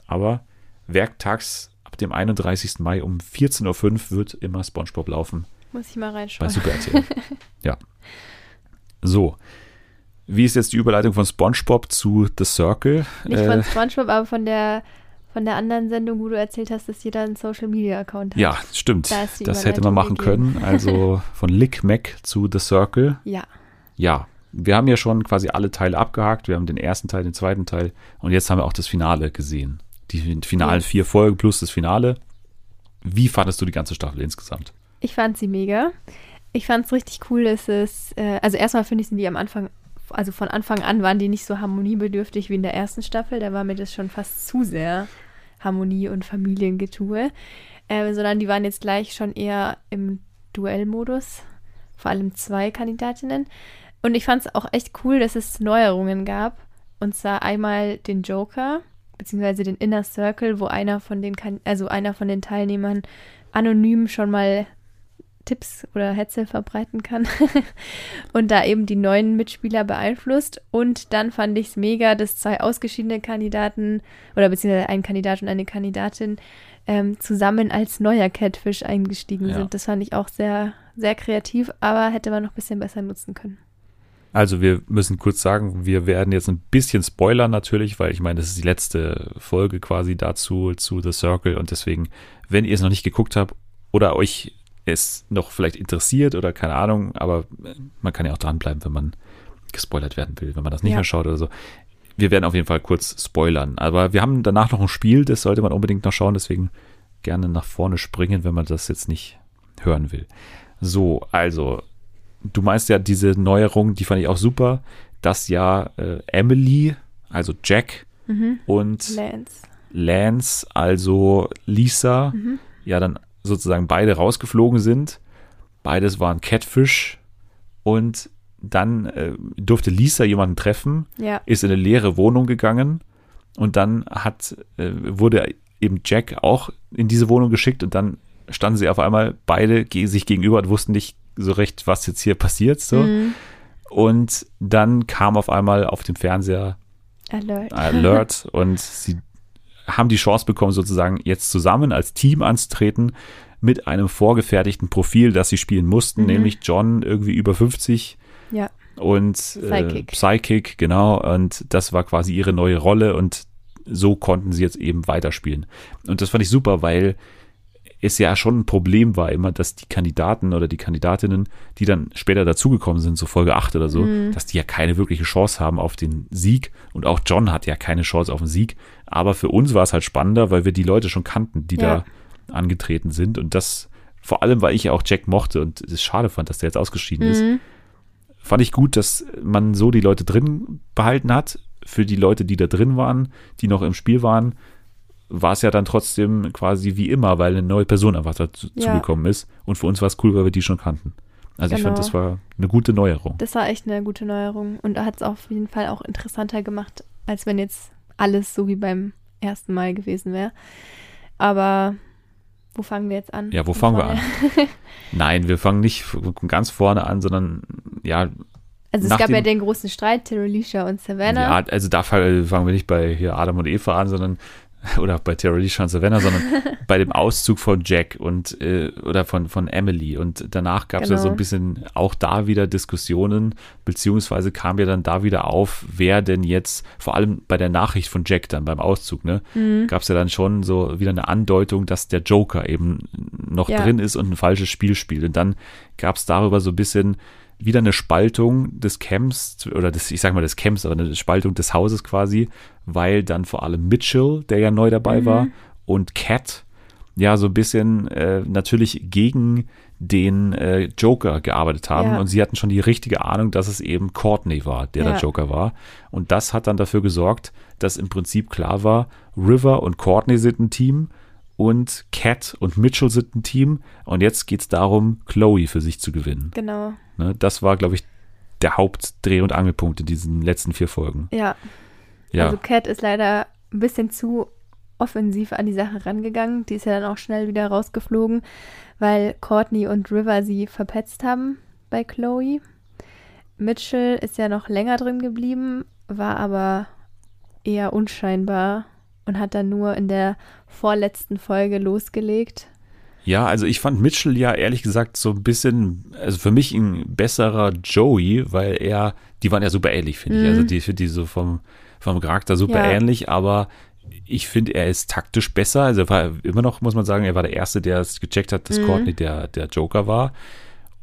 Aber werktags ab dem 31. Mai um 14.05 Uhr wird immer SpongeBob laufen Muss ich mal bei reinschauen. Super RTL. ja. So. Wie ist jetzt die Überleitung von SpongeBob zu The Circle? Nicht Äh, von Spongebob, aber von der, von der anderen Sendung, wo du erzählt hast, dass jeder einen Social Media Account hat. ja, stimmt. Da Das hätte man machen Überleitung können. Also von Lick Mac zu The Circle. Ja. ja, wir haben ja schon quasi alle Teile abgehakt. Wir haben den ersten Teil, den zweiten Teil und jetzt haben wir auch das Finale gesehen. Die finalen Yes. vier Folgen plus das Finale. Wie fandest du die ganze Staffel insgesamt? Ich fand sie mega. Ich fand es richtig cool, dass es, äh, also erstmal finde ich, sind die am Anfang, also von Anfang an waren die nicht so harmoniebedürftig wie in der ersten Staffel. Da war mir das schon fast zu sehr Harmonie und Familiengetue. Äh, sondern die waren jetzt gleich schon eher im Duellmodus. Vor allem zwei Kandidatinnen. Und ich fand es auch echt cool, dass es Neuerungen gab. Und zwar einmal den Joker, beziehungsweise den Inner Circle, wo einer von den, kan also einer von den Teilnehmern anonym schon mal Tipps oder Hetze verbreiten kann und da eben die neuen Mitspieler beeinflusst. Und dann fand ich es mega, dass zwei ausgeschiedene Kandidaten oder beziehungsweise ein Kandidat und eine Kandidatin ähm, zusammen als neuer Catfish eingestiegen Ja. sind. Das fand ich auch sehr, sehr kreativ, aber hätte man noch ein bisschen besser nutzen können. Also wir müssen kurz sagen, wir werden jetzt ein bisschen spoilern natürlich, weil ich meine, das ist die letzte Folge quasi dazu zu The Circle und deswegen, wenn ihr es noch nicht geguckt habt oder euch es noch vielleicht interessiert oder keine Ahnung, aber man kann ja auch dranbleiben, wenn man gespoilert werden will, wenn man das nicht Ja. mehr schaut oder so. Wir werden auf jeden Fall kurz spoilern, aber wir haben danach noch ein Spiel, das sollte man unbedingt noch schauen, deswegen gerne nach vorne springen, wenn man das jetzt nicht hören will. So, also du meinst ja diese Neuerung, die fand ich auch super, dass ja äh, Emily, also Jack Mhm. und Lance. Lance, also Lisa, Mhm. ja dann sozusagen beide rausgeflogen sind. Beides waren Catfish und dann äh, durfte Lisa jemanden treffen, Ja. ist in eine leere Wohnung gegangen und dann hat, äh, wurde eben Jack auch in diese Wohnung geschickt und dann standen sie auf einmal beide ge sich gegenüber und wussten nicht so recht, was jetzt hier passiert. So. Mhm. Und dann kam auf einmal auf dem Fernseher Alert. Alert und sie haben die Chance bekommen, sozusagen jetzt zusammen als Team anzutreten mit einem vorgefertigten Profil, das sie spielen mussten, Mhm. nämlich John irgendwie über 50 ja. und Psychic. Äh, Psychic, genau. Und das war quasi ihre neue Rolle und so konnten sie jetzt eben weiterspielen. Und das fand ich super, weil es ja schon ein Problem war immer, dass die Kandidaten oder die Kandidatinnen, die dann später dazugekommen sind, so Folge 8 oder so, Mhm. dass die ja keine wirkliche Chance haben auf den Sieg. Und auch John hat ja keine Chance auf den Sieg. Aber für uns war es halt spannender, weil wir die Leute schon kannten, die Ja. da angetreten sind. Und das vor allem, weil ich ja auch Jack mochte und es schade fand, dass der jetzt ausgeschieden ist Mhm. fand ich gut, dass man so die Leute drin behalten hat. Für die Leute, die da drin waren, die noch im Spiel waren, war es ja dann trotzdem quasi wie immer, weil eine neue Person einfach dazu Ja. zugekommen ist. Und für uns war es cool, weil wir die schon kannten. Also ich Genau. fand, das war eine gute Neuerung. Das war echt eine gute Neuerung und hat es auf jeden Fall auch interessanter gemacht, als wenn jetzt alles so wie beim ersten Mal gewesen wäre. Aber wo fangen wir jetzt an? Ja, wo Von fangen wir an? Nein, wir fangen nicht ganz vorne an, sondern ja, Also es gab ja dem- den großen Streit, Terralisha und Savannah. ja, also da fangen wir nicht bei hier Adam und Eva an, sondern oder bei Terry Lee und Savannah, sondern bei dem Auszug von Jack und äh, oder von, von Emily. Und danach gab es ja Genau. so ein bisschen auch da wieder Diskussionen, beziehungsweise kam ja dann da wieder auf, wer denn jetzt, vor allem bei der Nachricht von Jack dann beim Auszug, ne, Mhm. gab es ja dann schon so wieder eine Andeutung, dass der Joker eben noch Ja. drin ist und ein falsches Spiel spielt. Und dann gab es darüber so ein bisschen wieder eine Spaltung des Camps oder des, ich sag mal des Camps, aber eine Spaltung des Hauses quasi, weil dann vor allem Mitchell, der ja neu dabei Mhm. war, und Cat ja so ein bisschen äh, natürlich gegen den äh, Joker gearbeitet haben Ja. und sie hatten schon die richtige Ahnung, dass es eben Courtney war, der Ja. der Joker war. Und das hat dann dafür gesorgt, dass im Prinzip klar war, River und Courtney sind ein Team und Cat und Mitchell sind ein Team. Und jetzt geht es darum, Chloe für sich zu gewinnen. Genau. Ne, das war, glaube ich, der Hauptdreh- und Angelpunkt in diesen letzten vier Folgen. Ja. Ja, Also Cat ist leider ein bisschen zu offensiv an die Sache rangegangen. Die ist ja dann auch schnell wieder rausgeflogen, weil Courtney und River sie verpetzt haben bei Chloe. Mitchell ist ja noch länger drin geblieben, war aber eher unscheinbar und hat dann nur in der vorletzten Folge losgelegt. ja, also ich fand Mitchell ja ehrlich gesagt so ein bisschen, also für mich ein besserer Joey, weil er, die waren ja super ähnlich, finde ich. Mhm. Also die finde die so vom, vom Charakter super Ja. ähnlich, aber ich finde, er ist taktisch besser. Also er war immer noch, muss man sagen, er war der Erste, der es gecheckt hat, dass Mhm. Courtney der, der Joker war.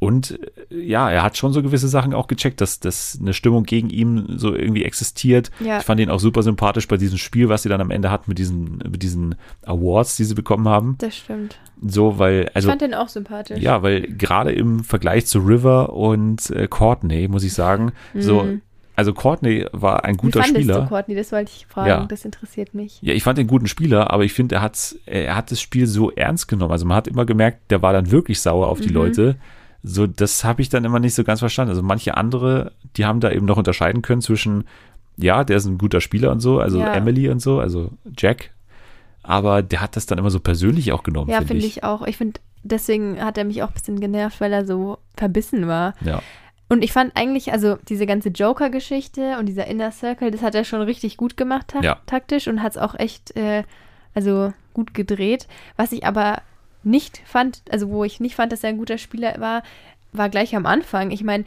Und äh, ja, er hat schon so gewisse Sachen auch gecheckt, dass, dass eine Stimmung gegen ihn so irgendwie existiert. Ja. Ich fand ihn auch super sympathisch bei diesem Spiel, was sie dann am Ende hatten mit diesen, mit diesen Awards, die sie bekommen haben. Das stimmt. So, weil, also. ich fand den auch sympathisch. Ja, weil gerade im Vergleich zu River und äh, Courtney, muss ich sagen, so, Mhm. also Courtney war ein Wie guter fandest Spieler. du Courtney? Das wollte ich fragen. Ja. Das interessiert mich. Ja, ich fand den guten Spieler, aber ich finde, er hat, er hat das Spiel so ernst genommen. Also man hat immer gemerkt, der war dann wirklich sauer auf die Mhm. Leute. So, das habe ich dann immer nicht so ganz verstanden. Also manche andere, die haben da eben noch unterscheiden können zwischen, ja, der ist ein guter Spieler und so, also Ja. Emily und so, also Jack. Aber der hat das dann immer so persönlich auch genommen, Ja, finde finde ich. ich auch. Ich finde, deswegen hat er mich auch ein bisschen genervt, weil er so verbissen war. Ja. Und ich fand eigentlich, also diese ganze Joker-Geschichte und dieser Inner Circle, das hat er schon richtig gut gemacht ta Ja. taktisch und hat es auch echt, äh, also gut gedreht. Was ich aber nicht fand, also wo ich nicht fand, dass er ein guter Spieler war, war gleich am Anfang. Ich meine,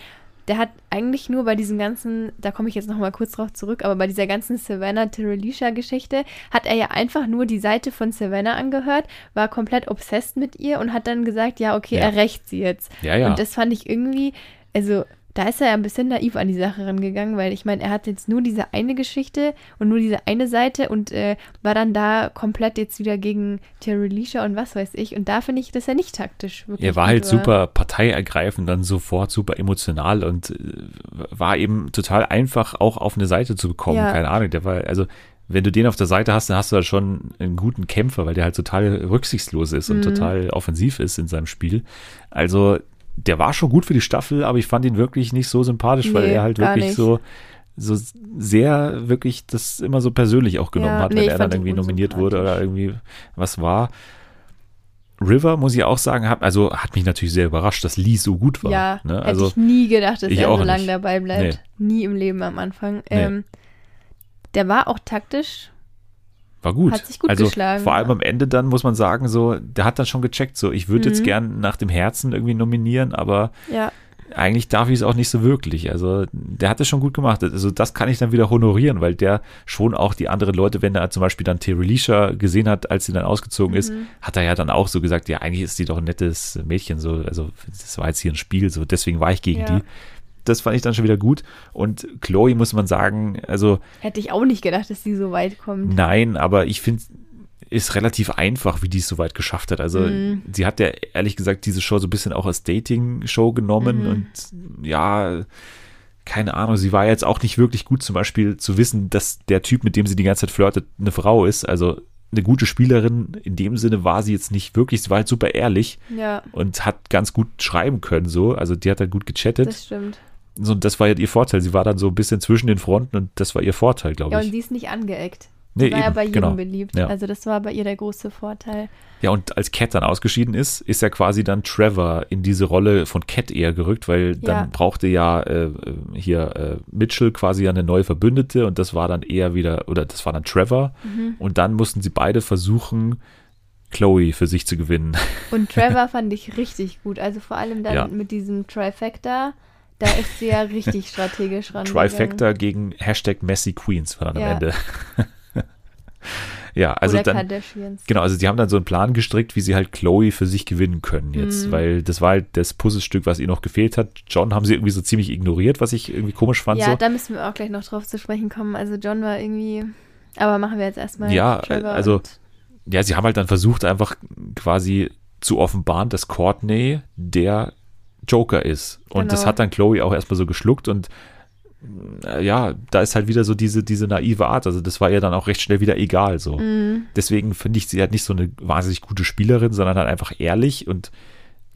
der hat eigentlich nur bei diesem ganzen, da komme ich jetzt noch mal kurz drauf zurück, aber bei dieser ganzen Savannah Terrelisha Geschichte hat er ja einfach nur die Seite von Savannah angehört, war komplett obsessed mit ihr und hat dann gesagt, ja, okay, Ja. er rächt sie jetzt. Ja, ja. Und das fand ich irgendwie, also da ist er ja ein bisschen naiv an die Sache rangegangen, weil ich meine, er hat jetzt nur diese eine Geschichte und nur diese eine Seite und äh, war dann da komplett jetzt wieder gegen Terrelisha und was weiß ich. Und da finde ich, dass er nicht taktisch wirklich. Er war halt super parteiergreifend, dann sofort super emotional und äh, war eben total einfach auch auf eine Seite zu bekommen. Ja. Keine Ahnung, der war, also wenn du den auf der Seite hast, dann hast du halt schon einen guten Kämpfer, weil der halt total rücksichtslos ist und Mhm. total offensiv ist in seinem Spiel. Also der war schon gut für die Staffel, aber ich fand ihn wirklich nicht so sympathisch, weil Nee, er halt wirklich nicht. so so sehr wirklich das immer so persönlich auch genommen Ja, hat, nee, wenn er dann irgendwie nominiert wurde oder irgendwie was war. River, muss ich auch sagen, hat, also hat mich natürlich sehr überrascht, dass Lee so gut war. Ja, ne? hätte also, ich nie gedacht, dass er auch so lange dabei bleibt. Nie im Leben am Anfang. Nee. Ähm, der war auch taktisch. War gut. Hat sich gut also geschlagen, vor allem am Ende dann muss man sagen, so, der hat dann schon gecheckt, so, ich würde jetzt Mhm. gern nach dem Herzen irgendwie nominieren, aber Ja, eigentlich darf ich es auch nicht so wirklich. Also der hat es schon gut gemacht. Also das kann ich dann wieder honorieren, weil der schon auch die anderen Leute, wenn er zum Beispiel dann Terry Leisha gesehen hat, als sie dann ausgezogen ist, Mhm. hat er ja dann auch so gesagt, ja, eigentlich ist sie doch ein nettes Mädchen, so, also das war jetzt hier ein Spiel, so deswegen war ich gegen Ja. die. Das fand ich dann schon wieder gut. Und Chloe muss man sagen, also hätte ich auch nicht gedacht, dass die so weit kommt. Nein, aber ich finde, ist relativ einfach, wie die es so weit geschafft hat. Also Mhm. sie hat ja ehrlich gesagt diese Show so ein bisschen auch als Dating-Show genommen Mhm. und ja, keine Ahnung, sie war jetzt auch nicht wirklich gut zum Beispiel zu wissen, dass der Typ, mit dem sie die ganze Zeit flirtet, eine Frau ist. Also eine gute Spielerin in dem Sinne war sie jetzt nicht wirklich. Sie war halt super ehrlich Ja, und hat ganz gut schreiben können so. Also die hat dann gut gechattet. das stimmt. So, das war halt ihr Vorteil. Sie war dann so ein bisschen zwischen den Fronten und das war ihr Vorteil, glaube Ja, ich. und sie ist nicht angeeckt. Nee, war ja eben, bei jedem genau. beliebt. Ja. Also das war bei ihr der große Vorteil. Ja, und als Cat dann ausgeschieden ist, ist ja quasi dann Trevor in diese Rolle von Cat eher gerückt, weil dann Ja. brauchte ja äh, hier äh, Mitchell quasi eine neue Verbündete und das war dann eher wieder, oder das war dann Trevor. Mhm. Und dann mussten sie beide versuchen, Chloe für sich zu gewinnen. Und Trevor fand ich richtig gut. Also vor allem dann Ja. mit diesem Trifecta. Da ist sie ja richtig strategisch ran. Trifecta gegen Hashtag Messy Queens war dann am Ja. Ende. ja, also Oder dann. Genau, also sie haben dann so einen Plan gestrickt, wie sie halt Chloe für sich gewinnen können jetzt, Mhm. weil das war halt das Puzzlestück, was ihr noch gefehlt hat. John haben sie irgendwie so ziemlich ignoriert, was ich irgendwie komisch fand. Ja, so. da müssen wir auch gleich noch drauf zu sprechen kommen. Also John war irgendwie. Aber machen wir jetzt erstmal. Ja, Trevor also- ja, sie haben halt dann versucht, einfach quasi zu offenbaren, dass Courtney der Joker ist. Und das Genau. hat dann Chloe auch erstmal so geschluckt und äh, ja, da ist halt wieder so diese, diese naive Art. Also das war ihr dann auch recht schnell wieder egal so. Mhm. Deswegen finde ich sie halt nicht so eine wahnsinnig gute Spielerin, sondern halt einfach ehrlich und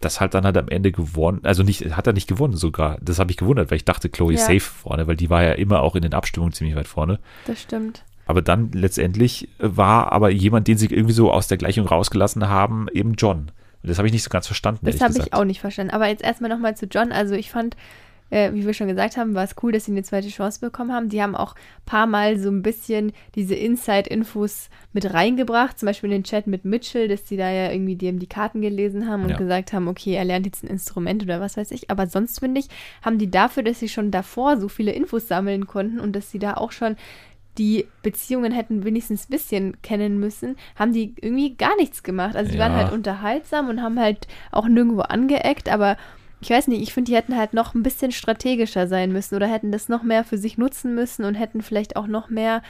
das hat dann halt am Ende gewonnen. Also nicht, hat er nicht gewonnen sogar. Das habe ich gewundert, weil ich dachte, Chloe ist Ja. safe vorne, weil die war ja immer auch in den Abstimmungen ziemlich weit vorne. Das stimmt. Aber dann letztendlich war aber jemand, den sie irgendwie so aus der Gleichung rausgelassen haben, eben John. Das habe ich nicht so ganz verstanden. Das habe ich auch nicht verstanden. Aber jetzt erstmal nochmal zu John. Also ich fand, äh, wie wir schon gesagt haben, war es cool, dass sie eine zweite Chance bekommen haben. Die haben auch ein paar Mal so ein bisschen diese Inside-Infos mit reingebracht. Zum Beispiel in den Chat mit Mitchell, dass die da ja irgendwie dem die Karten gelesen haben und Ja. gesagt haben, okay, er lernt jetzt ein Instrument oder was weiß ich. Aber sonst finde ich, haben die dafür, dass sie schon davor so viele Infos sammeln konnten und dass sie da auch schon die Beziehungen hätten wenigstens ein bisschen kennen müssen, haben die irgendwie gar nichts gemacht. Also die Ja. waren halt unterhaltsam und haben halt auch nirgendwo angeeckt, aber ich weiß nicht, ich finde, die hätten halt noch ein bisschen strategischer sein müssen oder hätten das noch mehr für sich nutzen müssen und hätten vielleicht auch noch mehr,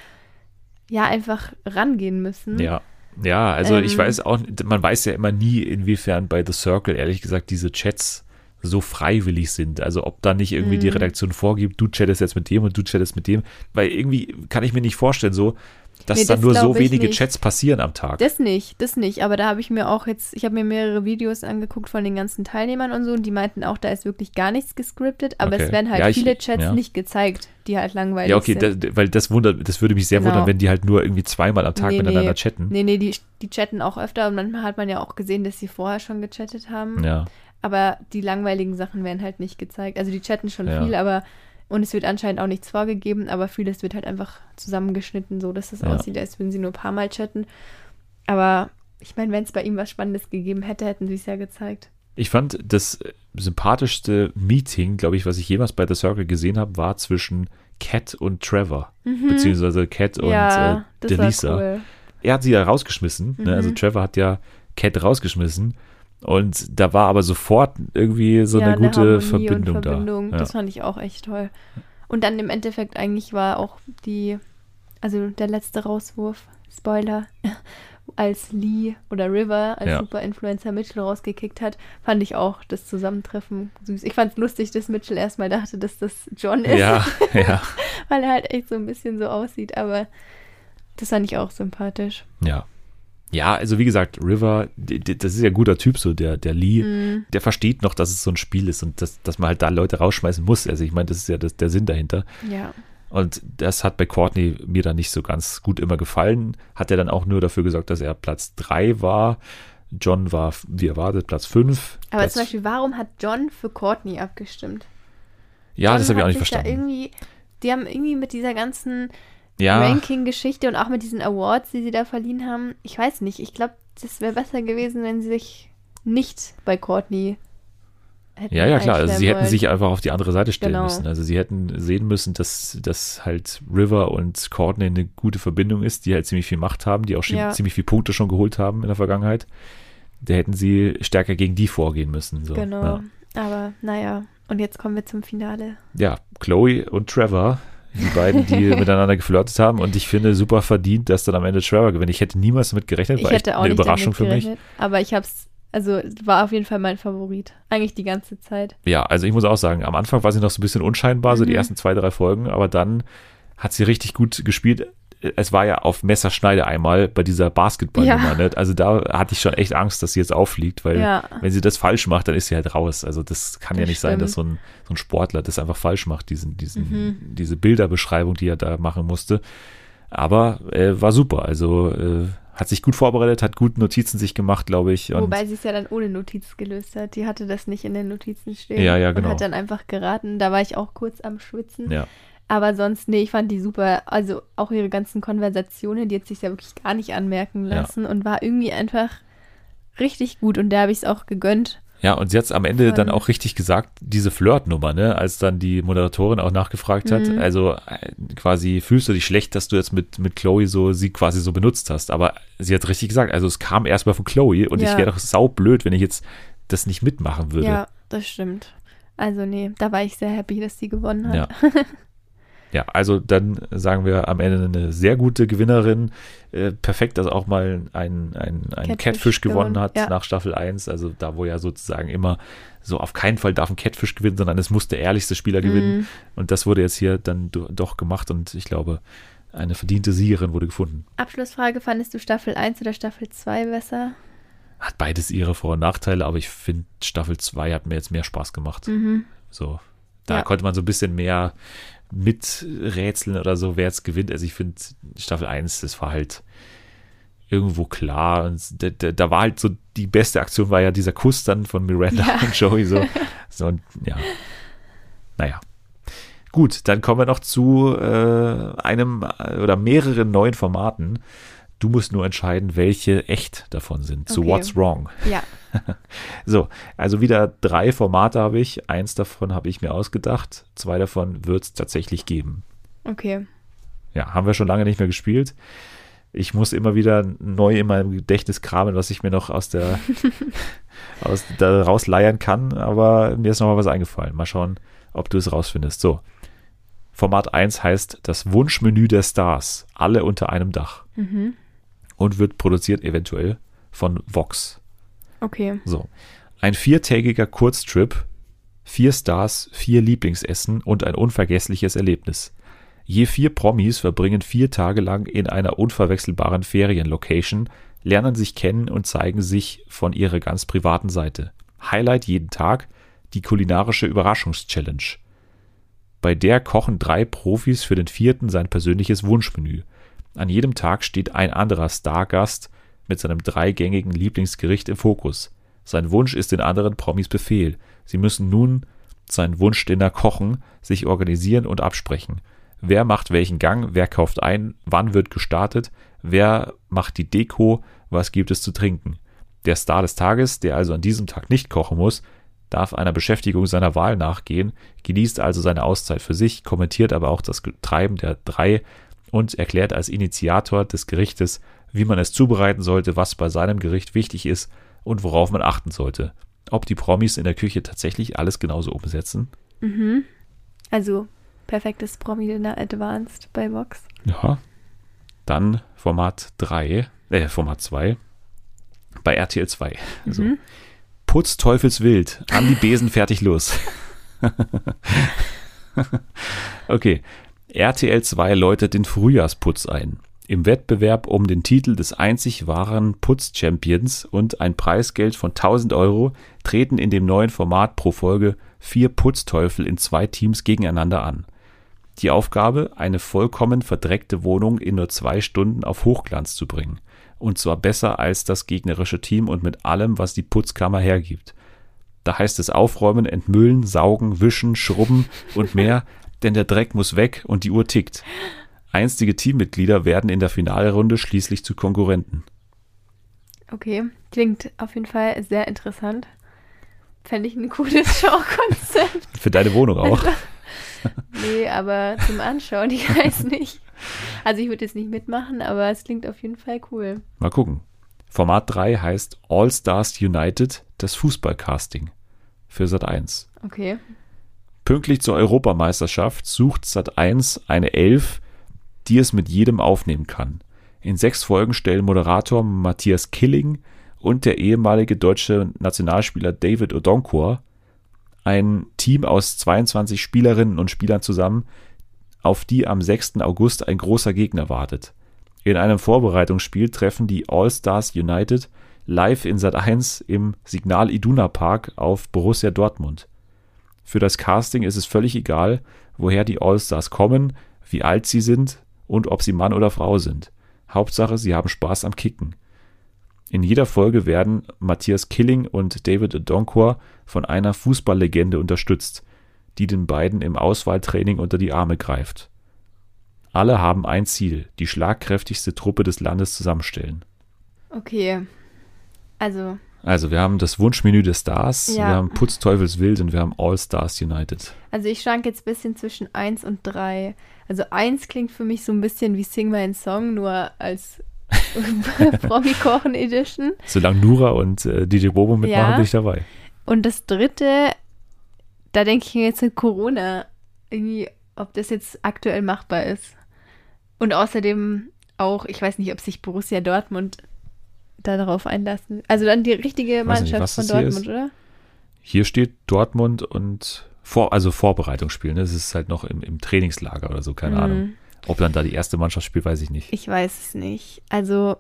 ja, einfach rangehen müssen. Ja. Ja, also ich Ähm. weiß auch, man weiß ja immer nie, inwiefern bei The Circle, ehrlich gesagt, diese Chats so freiwillig sind. Also ob da nicht irgendwie die Mhm. Redaktion vorgibt, du chattest jetzt mit dem und du chattest mit dem. Weil irgendwie kann ich mir nicht vorstellen, so, dass Nee, dann das nur so wenige nicht. Chats passieren am Tag. Das nicht, das nicht. Aber da habe ich mir auch jetzt, ich habe mir mehrere Videos angeguckt von den ganzen Teilnehmern und so und die meinten auch, da ist wirklich gar nichts gescriptet, aber Okay. es werden halt Ja, ich- viele Chats ja. nicht gezeigt, die halt langweilig ja, okay, sind. das, weil das wundert, das würde mich sehr Genau. wundern, wenn die halt nur irgendwie zweimal am Tag Nee, miteinander nee. chatten. Nee, nee, die, die chatten auch öfter und manchmal hat man ja auch gesehen, dass sie vorher schon gechattet haben. Ja. Aber die langweiligen Sachen werden halt nicht gezeigt. Also die chatten schon Ja. viel, aber und es wird anscheinend auch nichts vorgegeben, aber vieles wird halt einfach zusammengeschnitten, so dass es Ja. aussieht, als würden sie nur ein paar Mal chatten. Aber ich meine, wenn es bei ihm was Spannendes gegeben hätte, hätten sie es ja gezeigt. Ich fand das sympathischste Meeting, glaube ich, was ich jemals bei The Circle gesehen habe, war zwischen Cat und Trevor. Beziehungsweise Cat und Mhm. ja, äh, Delisa. cool. Er hat sie ja rausgeschmissen. Ne? Also Mhm. Trevor hat ja Cat rausgeschmissen. Und da war aber sofort irgendwie so ja, eine gute Harmonie Verbindung, und Verbindung. da. Das fand ich auch echt toll. Und dann im Endeffekt eigentlich war auch die, also der letzte Rauswurf, Spoiler, als Lee oder River als Ja. Super-Influencer Mitchell rausgekickt hat, fand ich auch das Zusammentreffen süß. Ich fand es lustig, dass Mitchell erstmal dachte, dass das John ist, ja, ja, weil er halt echt so ein bisschen so aussieht, aber das fand ich auch sympathisch. ja. Ja, also wie gesagt, River, das ist ja ein guter Typ, so der, der Lee, Mhm. der versteht noch, dass es so ein Spiel ist und dass, dass man halt da Leute rausschmeißen muss. Also ich meine, das ist ja das, der Sinn dahinter. Ja. Und das hat bei Courtney mir dann nicht so ganz gut immer gefallen. Hat er dann auch nur dafür gesorgt, dass er Platz 3 war. John war, wie erwartet, Platz 5. Aber Platz, zum Beispiel, warum hat John für Courtney abgestimmt? ja, das John habe ich auch nicht da verstanden. Irgendwie, die haben irgendwie mit dieser ganzen Ja, Ranking-Geschichte und auch mit diesen Awards, die sie da verliehen haben, ich weiß nicht. Ich glaube, das wäre besser gewesen, wenn sie sich nicht bei Courtney hätten ja, ja, klar. Also sie hätten wollen. sich einfach auf die andere Seite stellen Genau. müssen. Also sie hätten sehen müssen, dass, dass halt River und Courtney eine gute Verbindung ist, die halt ziemlich viel Macht haben, die auch Ja. ziemlich viele Punkte schon geholt haben in der Vergangenheit. Da hätten sie stärker gegen die vorgehen müssen. So. Genau. Ja. Aber naja, und jetzt kommen wir zum Finale. ja, Chloe und Trevor, die beiden, die miteinander geflirtet haben. Und ich finde super verdient, dass dann am Ende Trevor gewinnt. Ich hätte niemals damit gerechnet, Ich war echt hätte auch eine Überraschung für mich. aber ich hab's, also war auf jeden Fall mein Favorit. Eigentlich die ganze Zeit. Ja, also ich muss auch sagen, am Anfang war sie noch so ein bisschen unscheinbar, so die Mhm. ersten zwei, drei Folgen, aber dann hat sie richtig gut gespielt. Es war ja auf Messerschneide einmal bei dieser Basketballnummer, Ja. ne? Also da hatte ich schon echt Angst, dass sie jetzt auffliegt, weil Ja. wenn sie das falsch macht, dann ist sie halt raus. Also das kann ja Das nicht sein, dass so stimmt. ein, so ein Sportler das einfach falsch macht, diesen, diesen, Mhm. diese Bilderbeschreibung, die er da machen musste. Aber äh, war super. Also äh, hat sich gut vorbereitet, hat gut Notizen sich gemacht, glaube ich. Wobei sie es ja dann ohne Notiz gelöst hat. Die hatte das nicht in den Notizen stehen. Ja, ja, genau. Und hat dann einfach geraten. Da war ich auch kurz am Schwitzen. ja. Aber sonst, nee, ich fand die super. Also auch ihre ganzen Konversationen, die hat sich ja wirklich gar nicht anmerken Ja. lassen und war irgendwie einfach richtig gut. Und da habe ich es auch gegönnt. Ja, und sie hat am Ende Von- dann auch richtig gesagt, diese Flirtnummer, ne, als dann die Moderatorin auch nachgefragt hat, Mhm. also äh, quasi fühlst du dich schlecht, dass du jetzt mit, mit Chloe so, sie quasi so benutzt hast, aber sie hat richtig gesagt, also es kam erstmal von Chloe und ich Ja. wäre doch saublöd, wenn ich jetzt das nicht mitmachen würde. Ja, das stimmt. Also nee, da war ich sehr happy, dass sie gewonnen hat. Ja. Ja, also dann sagen wir am Ende eine sehr gute Gewinnerin. Äh, perfekt, dass auch mal ein, ein, ein Catfish, Catfish gewonnen gewonnen, hat ja. nach Staffel 1. Also da, wo ja sozusagen immer so auf keinen Fall darf ein Catfish gewinnen, sondern es muss der ehrlichste Spieler gewinnen. Mhm. Und das wurde jetzt hier dann do, doch gemacht und ich glaube, eine verdiente Siegerin wurde gefunden. Abschlussfrage, fandest du Staffel 1 oder Staffel 2 besser? Hat beides ihre Vor- und Nachteile, aber ich finde, Staffel 2 hat mir jetzt mehr Spaß gemacht. Mhm. So, da Ja. konnte man so ein bisschen mehr miträtseln oder so, wer jetzt gewinnt. Also ich finde Staffel 1, das war halt irgendwo klar. Und da, da, da war halt so, die beste Aktion war ja dieser Kuss dann von Miranda Ja. und Joey so. so und ja. Naja. Gut, dann kommen wir noch zu äh, einem äh, oder mehreren neuen Formaten. Du musst nur entscheiden, welche echt davon sind. Okay. What's Wrong. Ja, So, also wieder drei Formate habe ich. Eins davon habe ich mir ausgedacht. Zwei davon wird es tatsächlich geben. okay. Ja, haben wir schon lange nicht mehr gespielt. Ich muss immer wieder neu in meinem Gedächtnis kramen, was ich mir noch aus der aus, da rausleiern kann, aber mir ist noch mal was eingefallen. Mal schauen, ob du es rausfindest. So. Format 1 heißt das Wunschmenü der Stars. Alle unter einem Dach. Mhm. Und wird produziert eventuell von Vox. Okay. So. Ein viertägiger Kurztrip, vier Stars, vier Lieblingsessen und ein unvergessliches Erlebnis. Je vier Promis verbringen vier Tage lang in einer unverwechselbaren Ferienlocation, lernen sich kennen und zeigen sich von ihrer ganz privaten Seite. Highlight jeden Tag die kulinarische Überraschungschallenge. Bei der kochen drei Profis für den vierten sein persönliches Wunschmenü. An jedem Tag steht ein anderer Stargast mit seinem dreigängigen Lieblingsgericht im Fokus. Sein Wunsch ist den anderen Promis Befehl. Sie müssen nun seinen Wunschdinner kochen, sich organisieren und absprechen. Wer macht welchen Gang, wer kauft ein, wann wird gestartet, wer macht die Deko, was gibt es zu trinken. Der Star des Tages, der also an diesem Tag nicht kochen muss, darf einer Beschäftigung seiner Wahl nachgehen, genießt also seine Auszeit für sich, kommentiert aber auch das Treiben der drei und erklärt als Initiator des Gerichtes, wie man es zubereiten sollte, was bei seinem Gericht wichtig ist und worauf man achten sollte. Ob die Promis in der Küche tatsächlich alles genauso umsetzen? Mhm. Also perfektes Promi-Dinner Advanced bei Vox. Ja. Dann Format 3, äh, Format 2 bei RTL 2. Also, Mhm. Putz Teufelswild, an die Besen, fertig, los. okay. RTL 2 läutet den Frühjahrsputz ein. Im Wettbewerb um den Titel des einzig wahren Putz-Champions und ein Preisgeld von 1000 Euro treten in dem neuen Format pro Folge vier Putzteufel in zwei Teams gegeneinander an. Die Aufgabe, eine vollkommen verdreckte Wohnung in nur zwei Stunden auf Hochglanz zu bringen. Und zwar besser als das gegnerische Team und mit allem, was die Putzkammer hergibt. Da heißt es aufräumen, entmüllen, saugen, wischen, schrubben und mehr, denn der Dreck muss weg und die Uhr tickt. Einstige Teammitglieder werden in der Finalrunde schließlich zu Konkurrenten. Okay, klingt auf jeden Fall sehr interessant. Fände ich ein cooles Showkonzept. Für deine Wohnung auch. nee, aber zum Anschauen, ich weiß nicht. Also ich würde jetzt nicht mitmachen, aber es klingt auf jeden Fall cool. Mal gucken. Format 3 heißt All Stars United, das Fußballcasting für Sat 1. Okay. Pünktlich zur Europameisterschaft sucht Sat 1 eine Elf, die es mit jedem aufnehmen kann. In sechs Folgen stellen Moderator Matthias Killing und der ehemalige deutsche Nationalspieler David Odonkor ein Team aus 22 Spielerinnen und Spielern zusammen, auf die am 6. August ein großer Gegner wartet. In einem Vorbereitungsspiel treffen die All-Stars United live in Sat 1 im Signal Iduna Park auf Borussia Dortmund. Für das Casting ist es völlig egal, woher die All-Stars kommen, wie alt sie sind und ob sie Mann oder Frau sind. Hauptsache, sie haben Spaß am Kicken. In jeder Folge werden Matthias Killing und David Donkor von einer Fußballlegende unterstützt, die den beiden im Auswahltraining unter die Arme greift. Alle haben ein Ziel, die schlagkräftigste Truppe des Landes zusammenstellen. Okay. Also. Also, wir haben das Wunschmenü des Stars, Ja. wir haben Putzteufels Wild und wir haben All Stars United. Also ich schwank jetzt ein bisschen zwischen 1 und 3. Also 1 klingt für mich so ein bisschen wie Sing My Song, nur als Promi-Kochen Edition. Solange Nura und äh, DJ Bobo mitmachen, Ja. bin ich dabei. Und das dritte, da denke ich mir jetzt mit Corona, irgendwie, ob das jetzt aktuell machbar ist. Und außerdem auch, ich weiß nicht, ob sich Borussia Dortmund darauf einlassen. Also dann die richtige nicht, Mannschaft was von das hier Dortmund, ist. oder? Hier steht Dortmund und vor, also Vorbereitungsspiel. Ne? Es ist halt noch im, im Trainingslager oder so, keine Mhm. Ahnung. Ob dann da die erste Mannschaft spielt, weiß ich nicht. Ich weiß es nicht. Also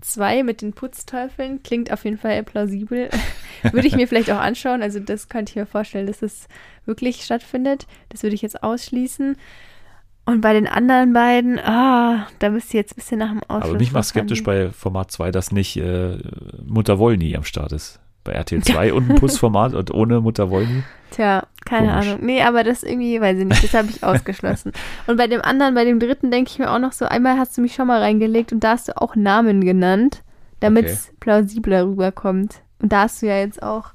zwei mit den Putzteufeln klingt auf jeden Fall plausibel. würde ich mir vielleicht auch anschauen. Also das könnte ich mir vorstellen, dass es wirklich stattfindet. Das würde ich jetzt ausschließen. Und bei den anderen beiden, ah, da müsst ihr jetzt ein bisschen nach dem Ausschluss Aber mich macht skeptisch bei Format 2, dass nicht äh, Mutter Wollny am Start ist. Bei RTL 2 und ein Putzformat und ohne Mutter Wollny. Tja, keine Komisch. Ahnung. Nee, aber das irgendwie, weiß ich nicht, das habe ich ausgeschlossen. Und bei dem anderen, bei dem dritten, denke ich mir auch noch so, einmal hast du mich schon mal reingelegt und da hast du auch Namen genannt, damit es plausibler rüberkommt. Und da hast du ja jetzt auch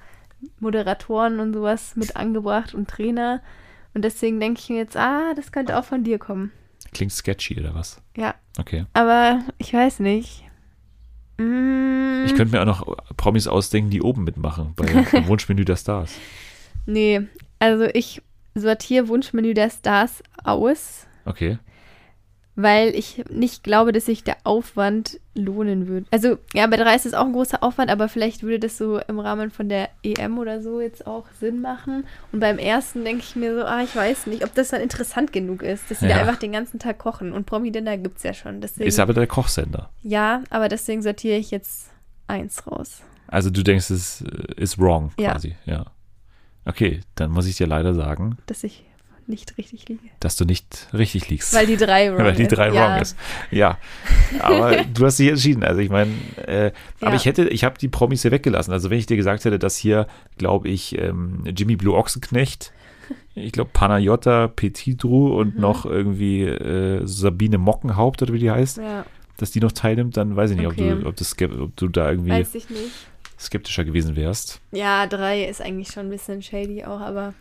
Moderatoren und sowas mit angebracht und Trainer. Und deswegen denke ich mir jetzt, ah, das könnte auch von dir kommen. Klingt sketchy oder was? Ja, Okay. aber ich weiß nicht. Mm, Ich könnte mir auch noch Promis ausdenken, die oben mitmachen bei beim Wunschmenü der Stars. nee, also ich sortiere Wunschmenü der Stars aus. Okay. Weil ich nicht glaube, dass sich der Aufwand lohnen würde. Also, ja, bei drei ist es auch ein großer Aufwand, aber vielleicht würde das so im Rahmen von der EM oder so jetzt auch Sinn machen. Und beim ersten denke ich mir so, ah, ich weiß nicht, ob das dann interessant genug ist, dass sie Ja. da einfach den ganzen Tag kochen. Und Promi-Dinner gibt es ja schon. Deswegen, Ist aber der Kochsender. ja, aber deswegen sortiere ich jetzt eins raus. Also du denkst, es äh, ist wrong Ja. quasi. Ja. Okay, dann muss ich dir leider sagen, Dass ich nicht richtig liege. dass du nicht richtig liegst. Weil die drei wrong Weil die ist. drei ja. wrong ist. Ja. Aber du hast dich entschieden. Also ich meine, äh, aber Ja. ich hätte, ich habe die Promis hier weggelassen. Also wenn ich dir gesagt hätte, dass hier, glaube ich, ähm, Jimmy Blue Ochsenknecht, ich glaube Panayota Petitru und Mhm. noch irgendwie äh, Sabine Mockenhaupt oder wie die heißt, Ja, dass die noch teilnimmt, dann weiß ich nicht, Okay. ob, du, ob, das, ob du da irgendwie weiß ich nicht. skeptischer gewesen wärst. Ja, drei ist eigentlich schon ein bisschen shady auch, aber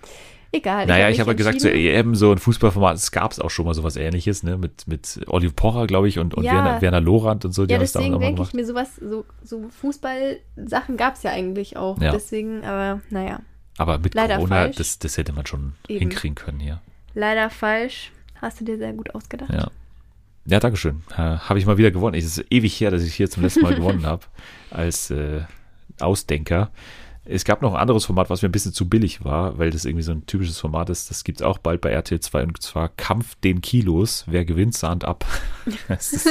egal. Naja, hab ich habe ja gesagt, zur entschieden. EM so ein Fußballformat, es gab es auch schon mal sowas ähnliches, ne? Mit, mit Olive Pocher, glaube ich, und, und Ja. Werner, Werner Lorand und so, die Ja, deswegen denke ich mir sowas, so, so Fußball-Sachen gab es ja eigentlich auch. Ja. Deswegen, aber naja, Aber mit leider Corona, falsch. das, das hätte man schon Eben. hinkriegen können hier. leider falsch. Hast du dir sehr gut ausgedacht. Ja. Ja, Dankeschön. Äh, habe ich mal wieder gewonnen. Es ist ewig her, dass ich hier zum letzten Mal gewonnen habe als äh, Ausdenker. Es gab noch ein anderes Format, was mir ein bisschen zu billig war, weil das irgendwie so ein typisches Format ist. Das gibt es auch bald bei RTL 2 und zwar Kampf den Kilos. Wer gewinnt, sahnt ab. Ist,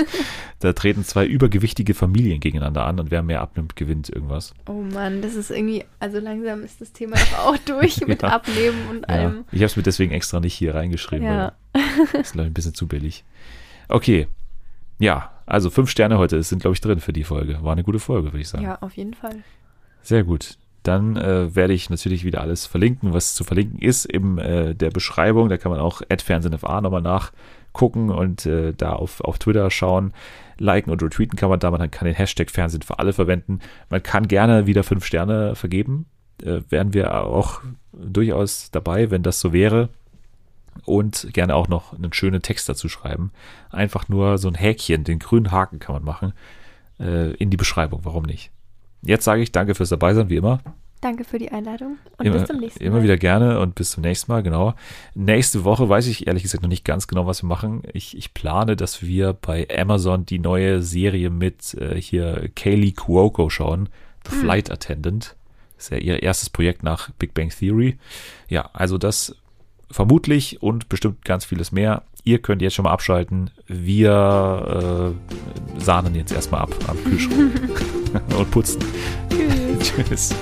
da treten zwei übergewichtige Familien gegeneinander an und wer mehr abnimmt, gewinnt irgendwas. Oh Mann, das ist irgendwie, also langsam ist das Thema doch auch durch mit Ja. Abnehmen und Ja, allem. ich habe es mir deswegen extra nicht hier reingeschrieben, Ja. weil das ist glaube ich ein bisschen zu billig. Okay, ja, also fünf Sterne heute sind, glaube ich, drin für die Folge. War eine gute Folge, würde ich sagen. Ja, auf jeden Fall. Sehr gut. Dann äh, werde ich natürlich wieder alles verlinken, was zu verlinken ist in äh, der Beschreibung. Da kann man auch FernsehenFA nochmal nachgucken und äh, da auf, auf Twitter schauen. Liken und retweeten kann man da. Man kann den Hashtag Fernsehen für alle verwenden. Man kann gerne wieder fünf Sterne vergeben. Äh, wären wir auch durchaus dabei, wenn das so wäre. Und gerne auch noch einen schönen Text dazu schreiben. Einfach nur so ein Häkchen, den grünen Haken kann man machen, äh, in die Beschreibung. Warum nicht? Jetzt sage ich danke fürs Dabeisein, wie immer. Danke für die Einladung und immer, bis zum nächsten Mal. Immer wieder gerne und bis zum nächsten Mal, genau. Nächste Woche weiß ich ehrlich gesagt noch nicht ganz genau, was wir machen. Ich, ich plane, dass wir bei Amazon die neue Serie mit äh, hier Kaylee Cuoco schauen, The hm. Flight Attendant. Das ist ja ihr erstes Projekt nach Big Bang Theory. Ja, also das vermutlich und bestimmt ganz vieles mehr. Ihr könnt jetzt schon mal abschalten. Wir äh, sahnen jetzt erstmal ab am Kühlschrank und putzen. Tschüss. Tschüss.